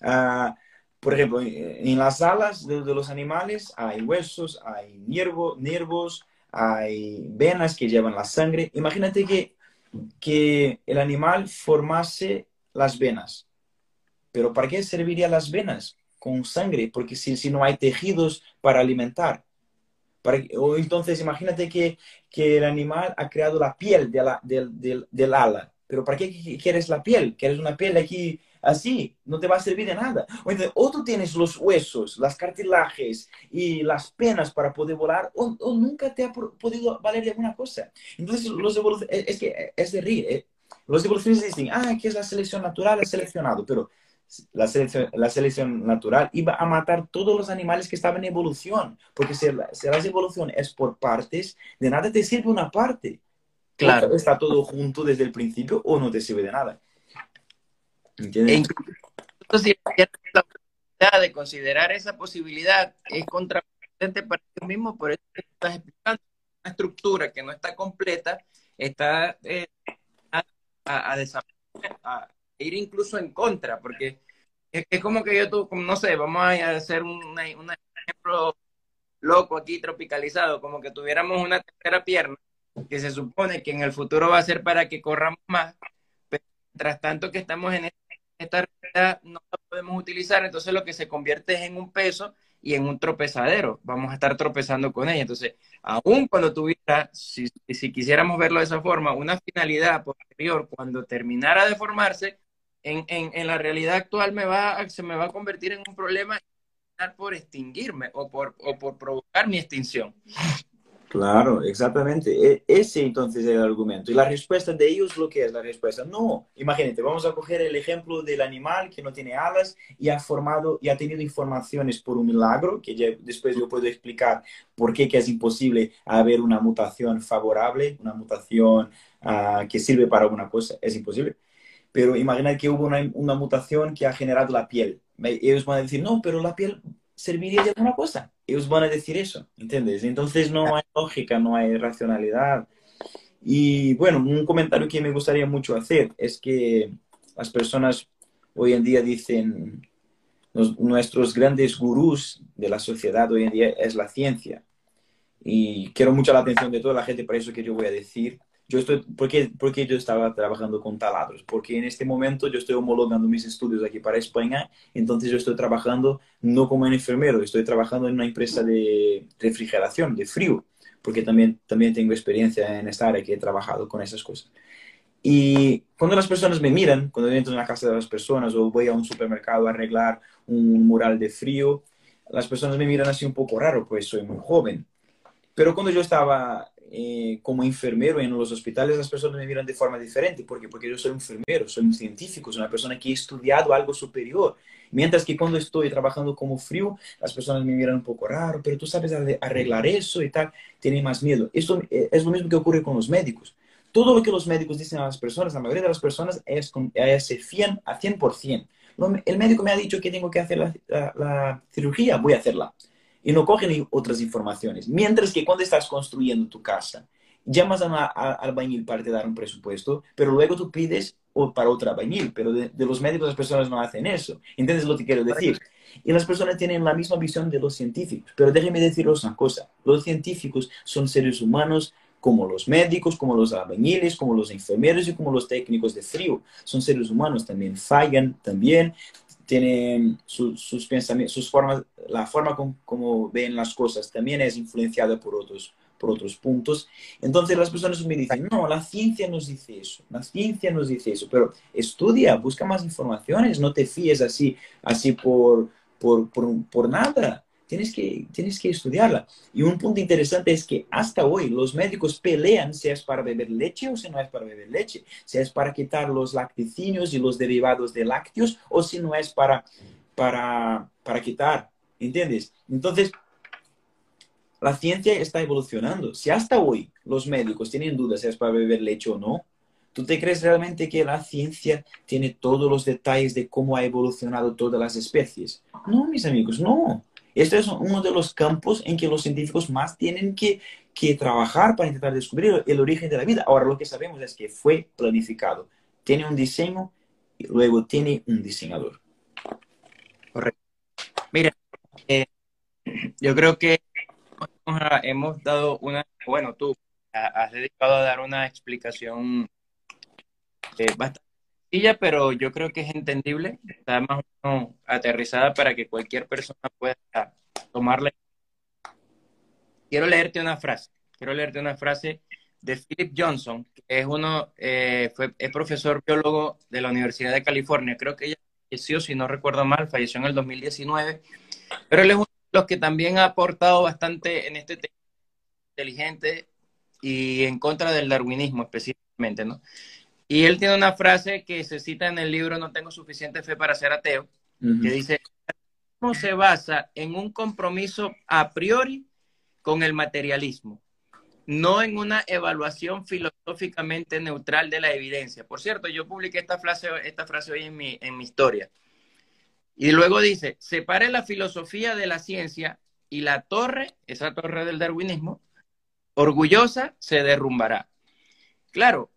Uh, por ejemplo, en las alas de, los animales hay huesos, hay nervos, hay venas que llevan la sangre. Imagínate que, que el animal formase las venas. Pero ¿para qué servirían las venas con sangre? Porque si, si no hay tejidos para alimentar. Para, o entonces imagínate que, que, el animal ha creado la piel de la, del, del, del ala. Pero ¿para qué quieres la piel? ¿Quieres una piel aquí así no te va a servir de nada. O, tú tienes los huesos, las cartilajes y las penas para poder volar, o, nunca te ha podido valer de alguna cosa. Entonces, los es que es de rir. ¿eh? Los evolucionistas dicen, ah, que es la selección natural, es seleccionado, pero la selección, la selección natural iba a matar todos los animales que estaban en evolución, porque si la, si la evolución es por partes, de nada te sirve una parte. Claro. está todo junto desde el principio o no te sirve de nada. ¿Entiendes? E la posibilidad de considerar esa posibilidad es contraproducente para ti mismo, por eso estás explicando una estructura que no está completa, está eh, a, a, ir incluso en contra, porque es, como que yo, tú, no sé, vamos a hacer un, ejemplo loco aquí, tropicalizado, como que tuviéramos una tercera pierna, que se supone que en el futuro va a ser para que corramos más, pero mientras tanto que estamos en esta realidad no la podemos utilizar, entonces lo que se convierte es en un peso y en un tropezadero. Vamos a estar tropezando con ella. Entonces, aún cuando tuviera, si, si quisiéramos verlo de esa forma, una finalidad posterior, cuando terminara de formarse, en, en, en, la realidad actual me va, se me va a convertir en un problema por extinguirme o por, o por provocar mi extinción. Claro, exactamente. E, ese entonces es el argumento. Y la respuesta de ellos, lo que es la respuesta? No, imagínate, vamos a coger el ejemplo del animal que no tiene alas y ha formado y ha tenido informaciones por un milagro, que ya después yo puedo explicar por qué que es imposible haber una mutación favorable, una mutación uh, que sirve para alguna cosa, es imposible. Pero imagina que hubo una, mutación que ha generado la piel. Ellos van a decir, no, pero la piel serviría de alguna cosa. Ellos van a decir eso, ¿entiendes? Entonces no hay lógica, no hay racionalidad. Y bueno, un comentario que me gustaría mucho hacer es que las personas hoy en día dicen, nuestros grandes gurús de la sociedad hoy en día es la ciencia. Y quiero mucho la atención de toda la gente, por eso que yo voy a decir yo estoy, ¿por qué, yo estaba trabajando con taladros? Porque en este momento yo estoy homologando mis estudios aquí para España, entonces yo estoy trabajando no como un enfermero, estoy trabajando en una empresa de refrigeración, de frío, porque también, también tengo experiencia en esta área que he trabajado con esas cosas. Y cuando las personas me miran, cuando entro en la casa de las personas o voy a un supermercado a arreglar un mural de frío, las personas me miran así un poco raro, pues soy muy joven. Pero cuando yo estaba eh, como enfermero en los hospitales, las personas me miran de forma diferente. ¿Por qué? Porque yo soy un enfermero, soy un científico, soy una persona que ha estudiado algo superior. Mientras que cuando estoy trabajando como frío, las personas me miran un poco raro, pero tú sabes arreglar eso y tal, tienen más miedo. Esto eh, es lo mismo que ocurre con los médicos. Todo lo que los médicos dicen a las personas, la mayoría de las personas, es, se fían a 100%. El médico me ha dicho que tengo que hacer la, la cirugía, voy a hacerla y no cogen otras informaciones. Mientras que cuando estás construyendo tu casa, llamas al albañil para te dar un presupuesto, pero luego tú pides para otro albañil, pero de, los médicos las personas no hacen eso. ¿Entiendes lo que quiero decir? Y las personas tienen la misma visión de los científicos, pero déjenme deciros una cosa, los científicos son seres humanos como los médicos, como los albañiles, como los enfermeros y como los técnicos de frío. Son seres humanos, también fallan, también tienen sus pensamientos, sus formas, la forma como, ven las cosas también es influenciada por otros, por otros puntos. Entonces las personas me dicen, no, la ciencia nos dice eso, la ciencia nos dice eso, pero estudia, busca más informaciones, no te fíes así, así por, por, por, por nada tienes que, tienes que estudiarla. Y un punto interesante es que hasta hoy los médicos pelean si es para beber leche o si no es para beber leche, si es para quitar los lacticinios y los derivados de lácteos o si no es para, para, para quitar, ¿entiendes? Entonces, la ciencia está evolucionando. Si hasta hoy los médicos tienen dudas si es para beber leche o no, ¿Tú te crees realmente que la ciencia tiene todos los detalles de cómo ha evolucionado todas las especies? No, mis amigos, no. Este es uno de los campos en que los científicos más tienen que, que trabajar para intentar descubrir el origen de la vida. Ahora lo que sabemos es que fue planificado. Tiene un diseño y luego tiene un diseñador. Correcto. Mira, eh, yo creo que hemos dado una, bueno, tú has dedicado a dar una explicación eh, bastante pero yo creo que es entendible, está más aterrizada para que cualquier persona pueda tomarla. Quiero leerte una frase, quiero leerte una frase de Philip Johnson, que es uno, eh, fue, es profesor biólogo de la Universidad de California, creo que ella falleció, si no recuerdo mal, falleció en el 2019, pero él es uno de los que también ha aportado bastante en este tema inteligente y en contra del darwinismo específicamente, ¿no? Y él tiene una frase que se cita en el libro No tengo suficiente fe para ser ateo, que dice, ¿cómo se basa en un compromiso a priori con el materialismo, no en una evaluación filosóficamente neutral de la evidencia. Por cierto, yo publiqué esta frase, esta frase hoy en mi, en mi historia. Y luego dice, separe la filosofía de la ciencia y la torre, esa torre del darwinismo, orgullosa, se derrumbará. Claro,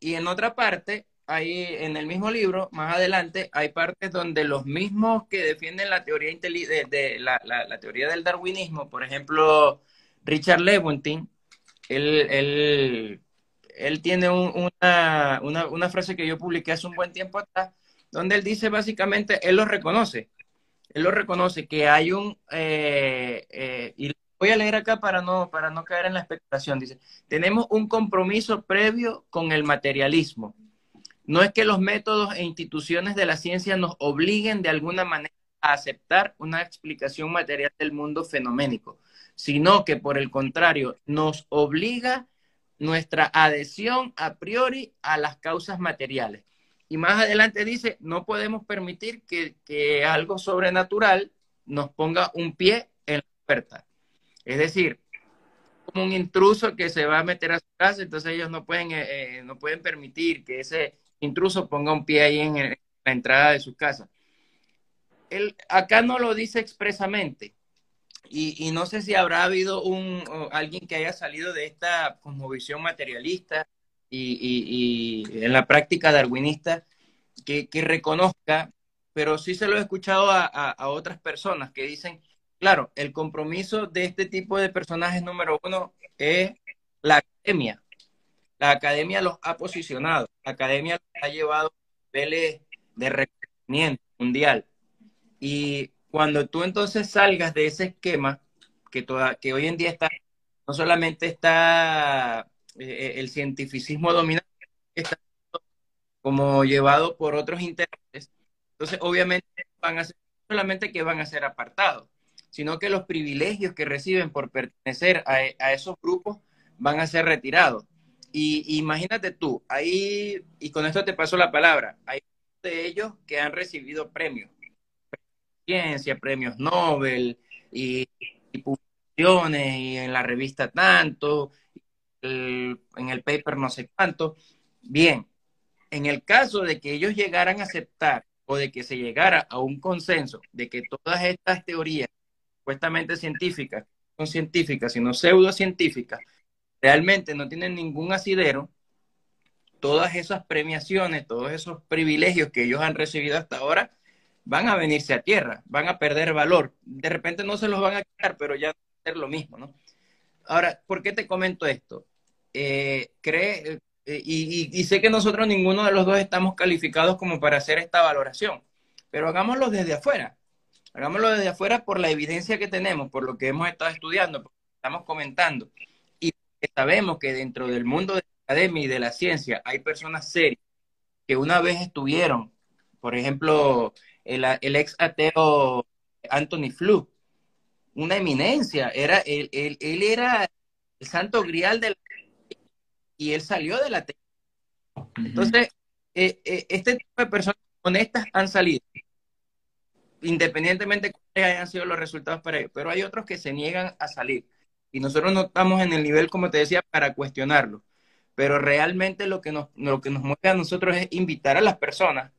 y en otra parte, ahí en el mismo libro, más adelante, hay partes donde los mismos que defienden la teoría, de, de la, la, teoría del darwinismo, por ejemplo, Richard Lewontin, él, él, tiene una, una, una, frase que yo publiqué hace un buen tiempo atrás, donde él dice básicamente, él lo reconoce, él lo reconoce, que hay un, eh, eh, voy a leer acá para no, para no caer en la especulación. Dice, tenemos un compromiso previo con el materialismo. No es que los métodos e instituciones de la ciencia nos obliguen de alguna manera a aceptar una explicación material del mundo fenoménico, sino que por el contrario nos obliga nuestra adhesión a priori a las causas materiales. Y más adelante dice, no podemos permitir que, que algo sobrenatural nos ponga un pie en la puerta. Es decir, como un intruso que se va a meter a su casa, entonces ellos no pueden, eh, eh, no pueden permitir que ese intruso ponga un pie ahí en, la entrada de su casa. El, acá no lo dice expresamente, y, no sé si habrá habido un, alguien que haya salido de esta cosmovisión materialista y, en la práctica darwinista que, reconozca, pero sí se lo he escuchado a, a otras personas que dicen Claro, el compromiso de este tipo de personajes número uno es la academia. La academia los ha posicionado, la academia los ha llevado a niveles de reconocimiento mundial. Y cuando tú entonces salgas de ese esquema, que, hoy en día no solamente está eh, el cientificismo dominante, está como llevado por otros intereses, entonces obviamente van a ser solamente que van a ser apartados, sino que los privilegios que reciben por pertenecer a, esos grupos van a ser retirados. Y imagínate tú, ahí, y con esto te paso la palabra, hay de ellos que han recibido premios, ciencia, premios Nobel y, publicaciones y en la revista tanto, en el paper no sé cuánto. Bien, en el caso de que ellos llegaran a aceptar o de que se llegara a un consenso de que todas estas teorías supuestamente científicas, son científicas, sino pseudocientíficas, realmente no tienen ningún asidero, todas esas premiaciones, todos esos privilegios que ellos han recibido hasta ahora, van a venirse a tierra, van a perder valor. De repente no se los van a quitar, pero ya va a ser lo mismo, ¿no? Ahora, ¿por qué te comento esto? Eh, cree, eh, y, y, sé que nosotros ninguno de los dos estamos calificados como para hacer esta valoración, pero hagámoslo desde afuera. Hagámoslo desde afuera por la evidencia que tenemos, por lo que hemos estado estudiando, por lo que estamos comentando. Y sabemos que dentro del mundo de la academia y de la ciencia hay personas serias que una vez estuvieron, por ejemplo, el, el ex ateo Anthony Flew, una eminencia, era, él, él, él era el santo grial de la y él salió de la Entonces, eh, eh, este tipo de personas honestas han salido independientemente de cuáles hayan sido los resultados para ellos, pero hay otros que se niegan a salir. Y nosotros no estamos en el nivel, como te decía, para cuestionarlo. Pero realmente lo que nos, lo que nos mueve a nosotros es invitar a las personas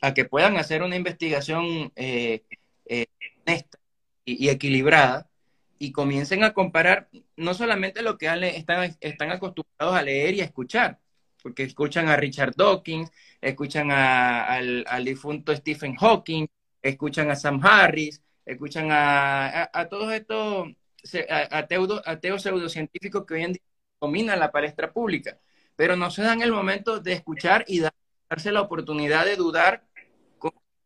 a que puedan hacer una investigación eh, eh, honesta y, equilibrada y comiencen a comparar no solamente lo que están, acostumbrados a leer y a escuchar, porque escuchan a Richard Dawkins, escuchan al, al difunto Stephen Hawking, escuchan a Sam Harris, escuchan a, a, todos estos ateos, pseudocientíficos que hoy en día dominan la palestra pública, pero no se dan el momento de escuchar y darse la oportunidad de dudar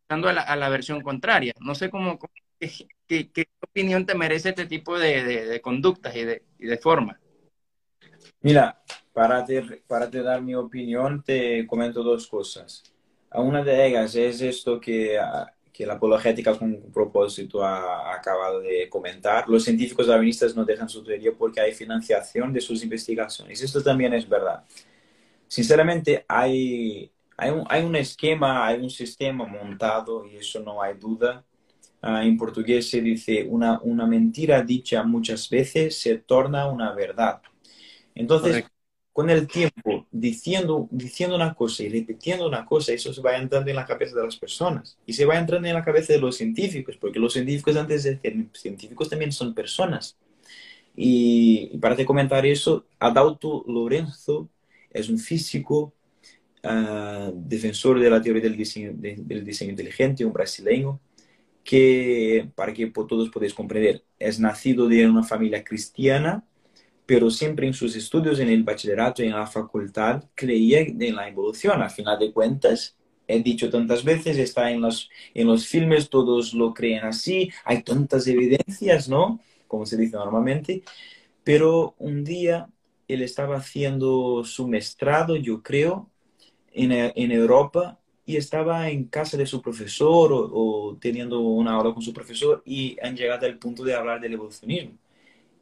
a la, a la versión contraria. No sé cómo, qué, qué, opinión te merece este tipo de, de, conductas y de, y de formas. Mira, para te, para te dar mi opinión, te comento dos cosas. Una de ellas es esto que ah, que la apologética con propósito ha, acabado de comentar. Los científicos darwinistas no dejan su teoría porque hay financiación de sus investigaciones. Esto también es verdad. Sinceramente, hay, hay, un, hay un esquema, hay un sistema montado y eso no hay duda. Uh, en portugués se dice una, una mentira dicha muchas veces se torna una verdad. Entonces, Correcto con el tiempo diciendo, diciendo una cosa y repitiendo una cosa, eso se va entrando en la cabeza de las personas y se va entrando en la cabeza de los científicos, porque los científicos antes de ser científicos también son personas. Y, para te comentar eso, Adalto Lorenzo es un físico, uh, defensor de la teoría del diseño, de, del diseño inteligente, un brasileño, que, para que todos podáis comprender, es nacido de una familia cristiana, pero siempre en sus estudios en el bachillerato en la facultad creía en la evolución. A final de cuentas, he dicho tantas veces, está en los, en los filmes, todos lo creen así, hay tantas evidencias, ¿no? Como se dice normalmente. Pero un día él estaba haciendo su mestrado, yo creo, en, en Europa y estaba en casa de su profesor o, teniendo una aula con su profesor y han llegado al punto de hablar del evolucionismo.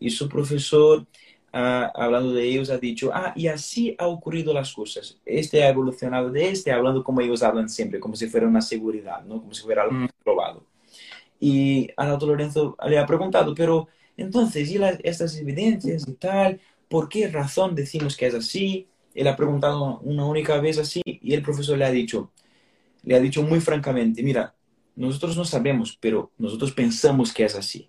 Y su profesor, hablando de ellos, ha dicho, ah, y así ha ocurrido las cosas. Este ha evolucionado de este, hablando como ellos hablan siempre, como si fuera una seguridad, ¿no? Como si fuera algo mm. probado. Y Adalto Lorenzo le ha preguntado, pero entonces, ¿y estas evidencias y tal? ¿Por qué razón decimos que es así? Él ha preguntado una única vez así y el profesor le ha dicho, le ha dicho muy francamente, mira, nosotros no sabemos, pero nosotros pensamos que es así.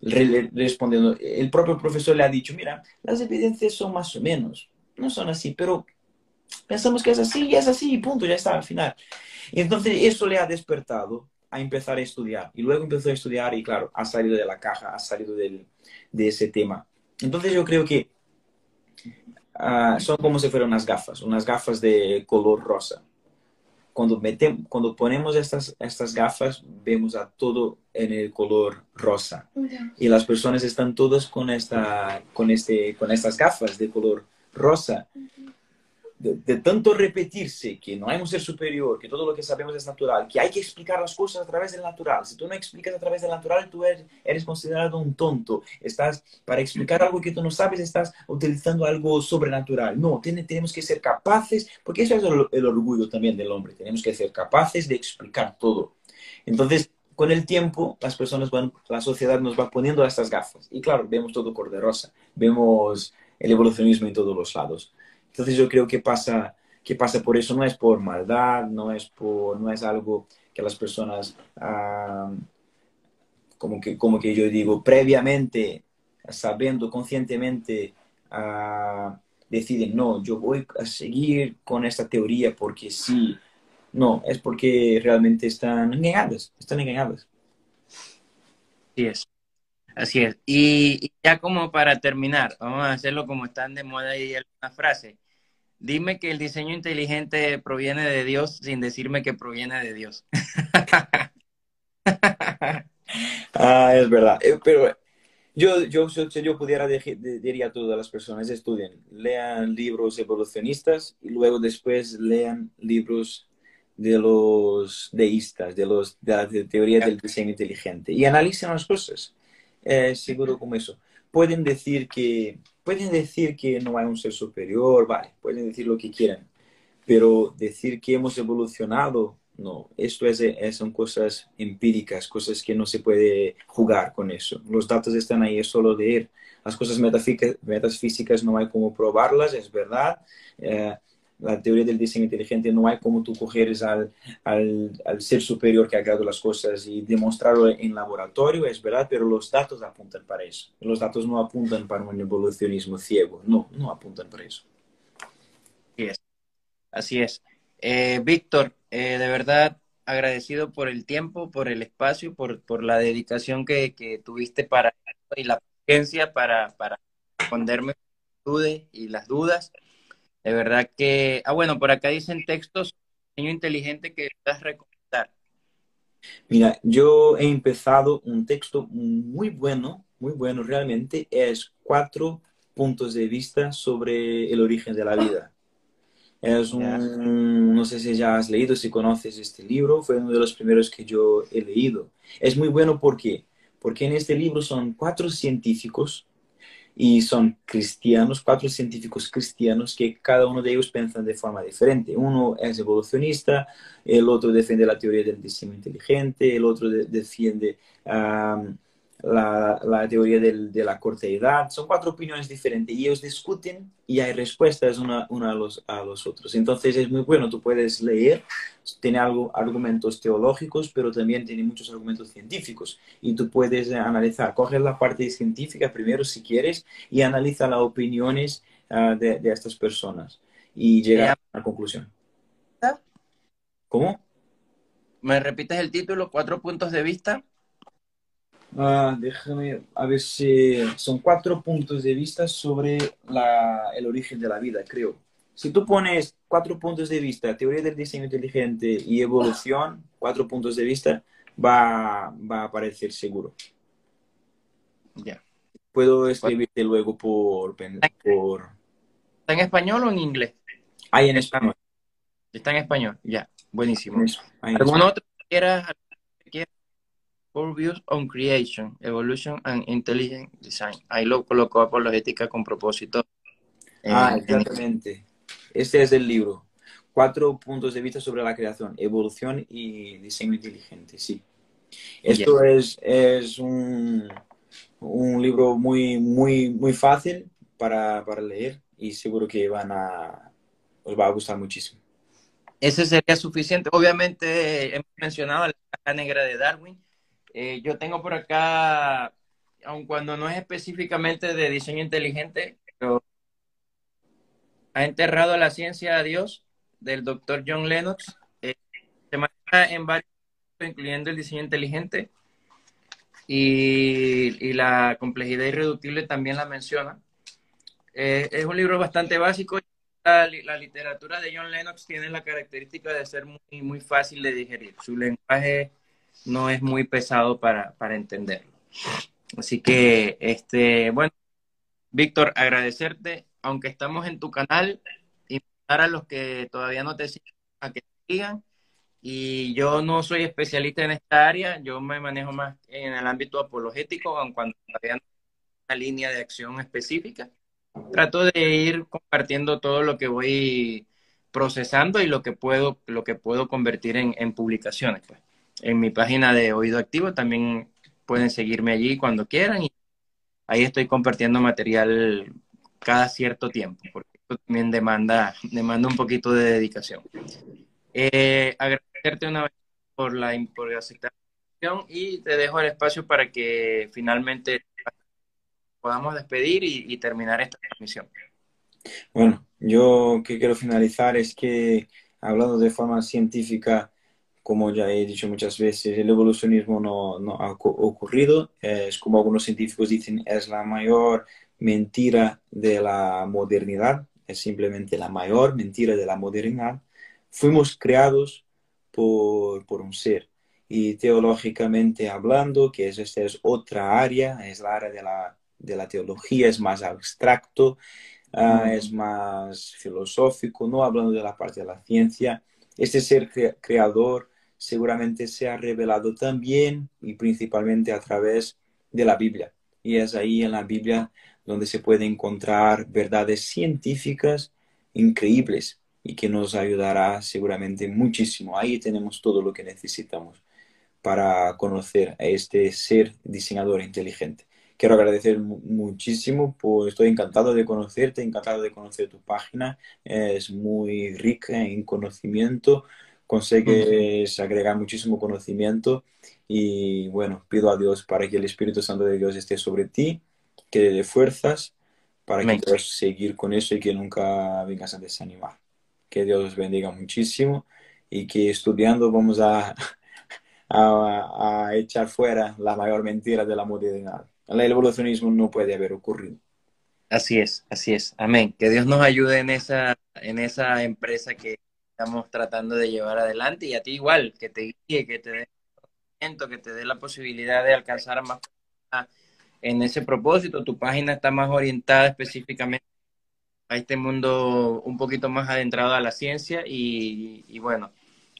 Respondiendo, el propio profesor le ha dicho, mira, las evidencias son más o menos, no son así, pero pensamos que es así y es así y punto, ya está al final. Entonces eso le ha despertado a empezar a estudiar. Y luego empezó a estudiar y claro, ha salido de la caja, ha salido del, de ese tema. Entonces yo creo que Ah, son como si fueran unas gafas, unas gafas de color rosa. Cuando, metemos, cuando ponemos estas, estas gafas, vemos a todo en el color rosa. Y las personas están todas con, esta, con, este, con estas gafas de color rosa de, tanto repetirse que no hay un ser superior, que todo lo que sabemos es natural, que hay que explicar las cosas a través del natural. Si tú no explicas a través del natural, tú eres, considerado un tonto. Estás, para explicar algo que tú no sabes, estás utilizando algo sobrenatural. No, tenemos que ser capaces, porque eso es el, orgullo también del hombre. Tenemos que ser capaces de explicar todo. Entonces, con el tiempo, las personas van, la sociedad nos va poniendo estas gafas. Y claro, vemos todo de rosa, vemos el evolucionismo en todos los lados. Entonces yo creo que pasa, que pasa por eso, no es por maldad, no es, por, no es algo que las personas, ah, como, que, como que yo digo, previamente, sabiendo conscientemente, uh, deciden, no, yo voy a seguir con esta teoría porque sí. No, es porque realmente están engañadas, están engañadas. Así es. Así es. Y, y, ya como para terminar, vamos a hacerlo como están de moda ahí algunas frases. Dime que el diseño inteligente proviene de Dios sin decirme que proviene de Dios. [LAUGHS] ah, es verdad. Eh, pero yo, yo, si yo pudiera, diría a todas las personas, estudien, lean libros evolucionistas y luego después lean libros de los deístas, de, los, de la teoría del diseño inteligente y analicen las cosas. Eh, seguro como eso. Pueden decir que pueden decir que no hay un ser superior, vale, pueden decir lo que quieran, pero decir que hemos evolucionado, no, esto es, son cosas empíricas, cosas que no se puede jugar con eso. Los datos están ahí, es solo leer. Las cosas metafísicas no hay como probarlas, es verdad. Eh, la teoría del diseño inteligente no hay como tú cogeres al, al, al, ser superior que ha creado las cosas y demostrarlo en laboratorio, es verdad, pero los datos apuntan para eso. Los datos no apuntan para un evolucionismo ciego, no, no apuntan para eso. Así es. Así es. Eh, Víctor, eh, de verdad agradecido por el tiempo, por el espacio, por, por la dedicación que, que tuviste para y la paciencia para, para responderme dudas y las dudas. De verdad que, ah, bueno, por acá dicen textos diseño inteligente que puedas recomendar. Mira, yo he empezado un texto muy bueno, muy bueno realmente, es cuatro puntos de vista sobre el origen de la vida. Es un, no sé si ya has leído, si conoces este libro, fue uno de los primeros que yo he leído. Es muy bueno porque, porque en este libro son cuatro científicos y son cristianos, cuatro científicos cristianos que cada uno de ellos piensan de forma diferente. Uno es evolucionista, el otro defiende la teoría del diseño inteligente, el otro defiende la, la, teoría del, de la corta edad. Son cuatro opiniones diferentes y ellos discuten y hay respuestas una, una a, los, a los otros. Entonces es muy bueno, tú puedes leer, tiene algo, argumentos teológicos, pero también tiene muchos argumentos científicos y tú puedes analizar, coger la parte científica primero si quieres y analiza las opiniones uh, de, de, estas personas y llegar a la conclusión. ¿Cómo? ¿Me repites el título? ¿Cuatro puntos de vista? Uh, déjame a ver si son cuatro puntos de vista sobre la, el origen de la vida, creo. Si tú pones cuatro puntos de vista, teoría del diseño inteligente y evolución, cuatro puntos de vista, va, va a aparecer seguro. Ya. Puedo escribirte luego por, por... ¿Está en español o en inglés? Hay en español. Está en español, ya. Buenísimo. Eso, ahí ¿Algún está. otro que quieras? Core Views on Creation, Evolution and Intelligent Design. Ahí lo colocó apologética con propósito. Ah, en- exactamente. Este es el libro. Cuatro puntos de vista sobre la creación, evolución y diseño inteligente, sí. Esto es, es un, un libro muy, muy, muy fácil para, para leer y seguro que van a, os va a gustar muchísimo. Ese sería suficiente. Obviamente hemos mencionado la caja negra de Darwin. Eh, yo tengo por acá, aun cuando no es específicamente de diseño inteligente, pero ha enterrado a la ciencia a Dios del doctor John Lennox. Eh, se maneja en varios, incluyendo el diseño inteligente y, y la complejidad irreductible también la menciona. Eh, es un libro bastante básico la, la, literatura de John Lennox tiene la característica de ser muy, muy fácil de digerir. Su lenguaje no es muy pesado para, para entenderlo. Así que, este, bueno, Víctor, agradecerte, aunque estamos en tu canal, invitar a los que todavía no te siguen a que te sigan. Y yo no soy especialista en esta área, yo me manejo más en el ámbito apologético, aun cuando todavía no una línea de acción específica trato de ir compartiendo todo lo que voy procesando y lo que puedo, lo que puedo convertir en, en publicaciones. Pues. En mi página de Oído Activo también pueden seguirme allí cuando quieran y ahí estoy compartiendo material cada cierto tiempo, porque esto también demanda, demanda un poquito de dedicación. Eh, agradecerte una vez por la por aceptar y te dejo el espacio para que finalmente podamos despedir y, y, terminar esta transmisión. Bueno, yo que quiero finalizar es que hablando de forma científica, como ya he dicho muchas veces, el evolucionismo no, no ha ocurrido. Es como algunos científicos dicen, es la mayor mentira de la modernidad, es simplemente la mayor mentira de la modernidad. Fuimos creados por, por un ser. Y teológicamente hablando, que es, esta es otra área, es la área de la de la teología, es más abstracto, uh, es más filosófico, no hablando de la parte de la ciencia. Este ser cre creador seguramente se ha revelado también y principalmente a través de la Biblia. Y es ahí en la Biblia donde se puede encontrar verdades científicas increíbles y que nos ayudará seguramente muchísimo. Ahí tenemos todo lo que necesitamos para conocer a este ser diseñador inteligente quiero agradecer muchísimo, pues estoy encantado de conocerte, encantado de conocer tu página, es muy rica en conocimiento, consigues agregar muchísimo conocimiento y bueno, pido a Dios para que el Espíritu Santo de Dios esté sobre ti, que le dé fuerzas para que puedas seguir con eso y que nunca vengas a desanimar. Que Dios os bendiga muchísimo y que estudiando vamos a, [LAUGHS] a, a echar fuera la mayor mentira de la modernidad el evolucionismo no puede haber ocurrido. Así es, así es. Amén. Que Dios nos ayude en esa, en esa empresa que estamos tratando de llevar adelante y a ti igual, que te guíe, que te dé que te dé la posibilidad de alcanzar más en ese propósito. Tu página está más orientada específicamente a este mundo un poquito más adentrado a la ciencia y, y bueno,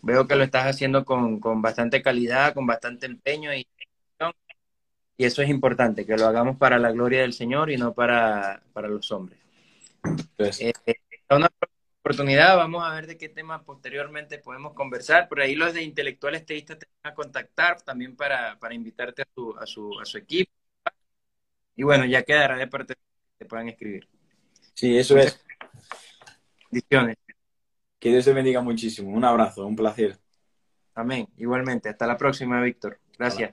veo que lo estás haciendo con, con bastante calidad, con bastante empeño y y eso es importante, que lo hagamos para la gloria del Señor y no para, para los hombres. Pues. Eh, una oportunidad, vamos a ver de qué tema posteriormente podemos conversar. Por ahí los de intelectuales teístas te van a contactar también para, para invitarte a su, a, su, a su equipo. Y bueno, ya quedará de parte de que te puedan escribir. Sí, eso es. Bendiciones. Que Dios te bendiga muchísimo. Un abrazo, un placer. Amén. Igualmente. Hasta la próxima, Víctor. Gracias.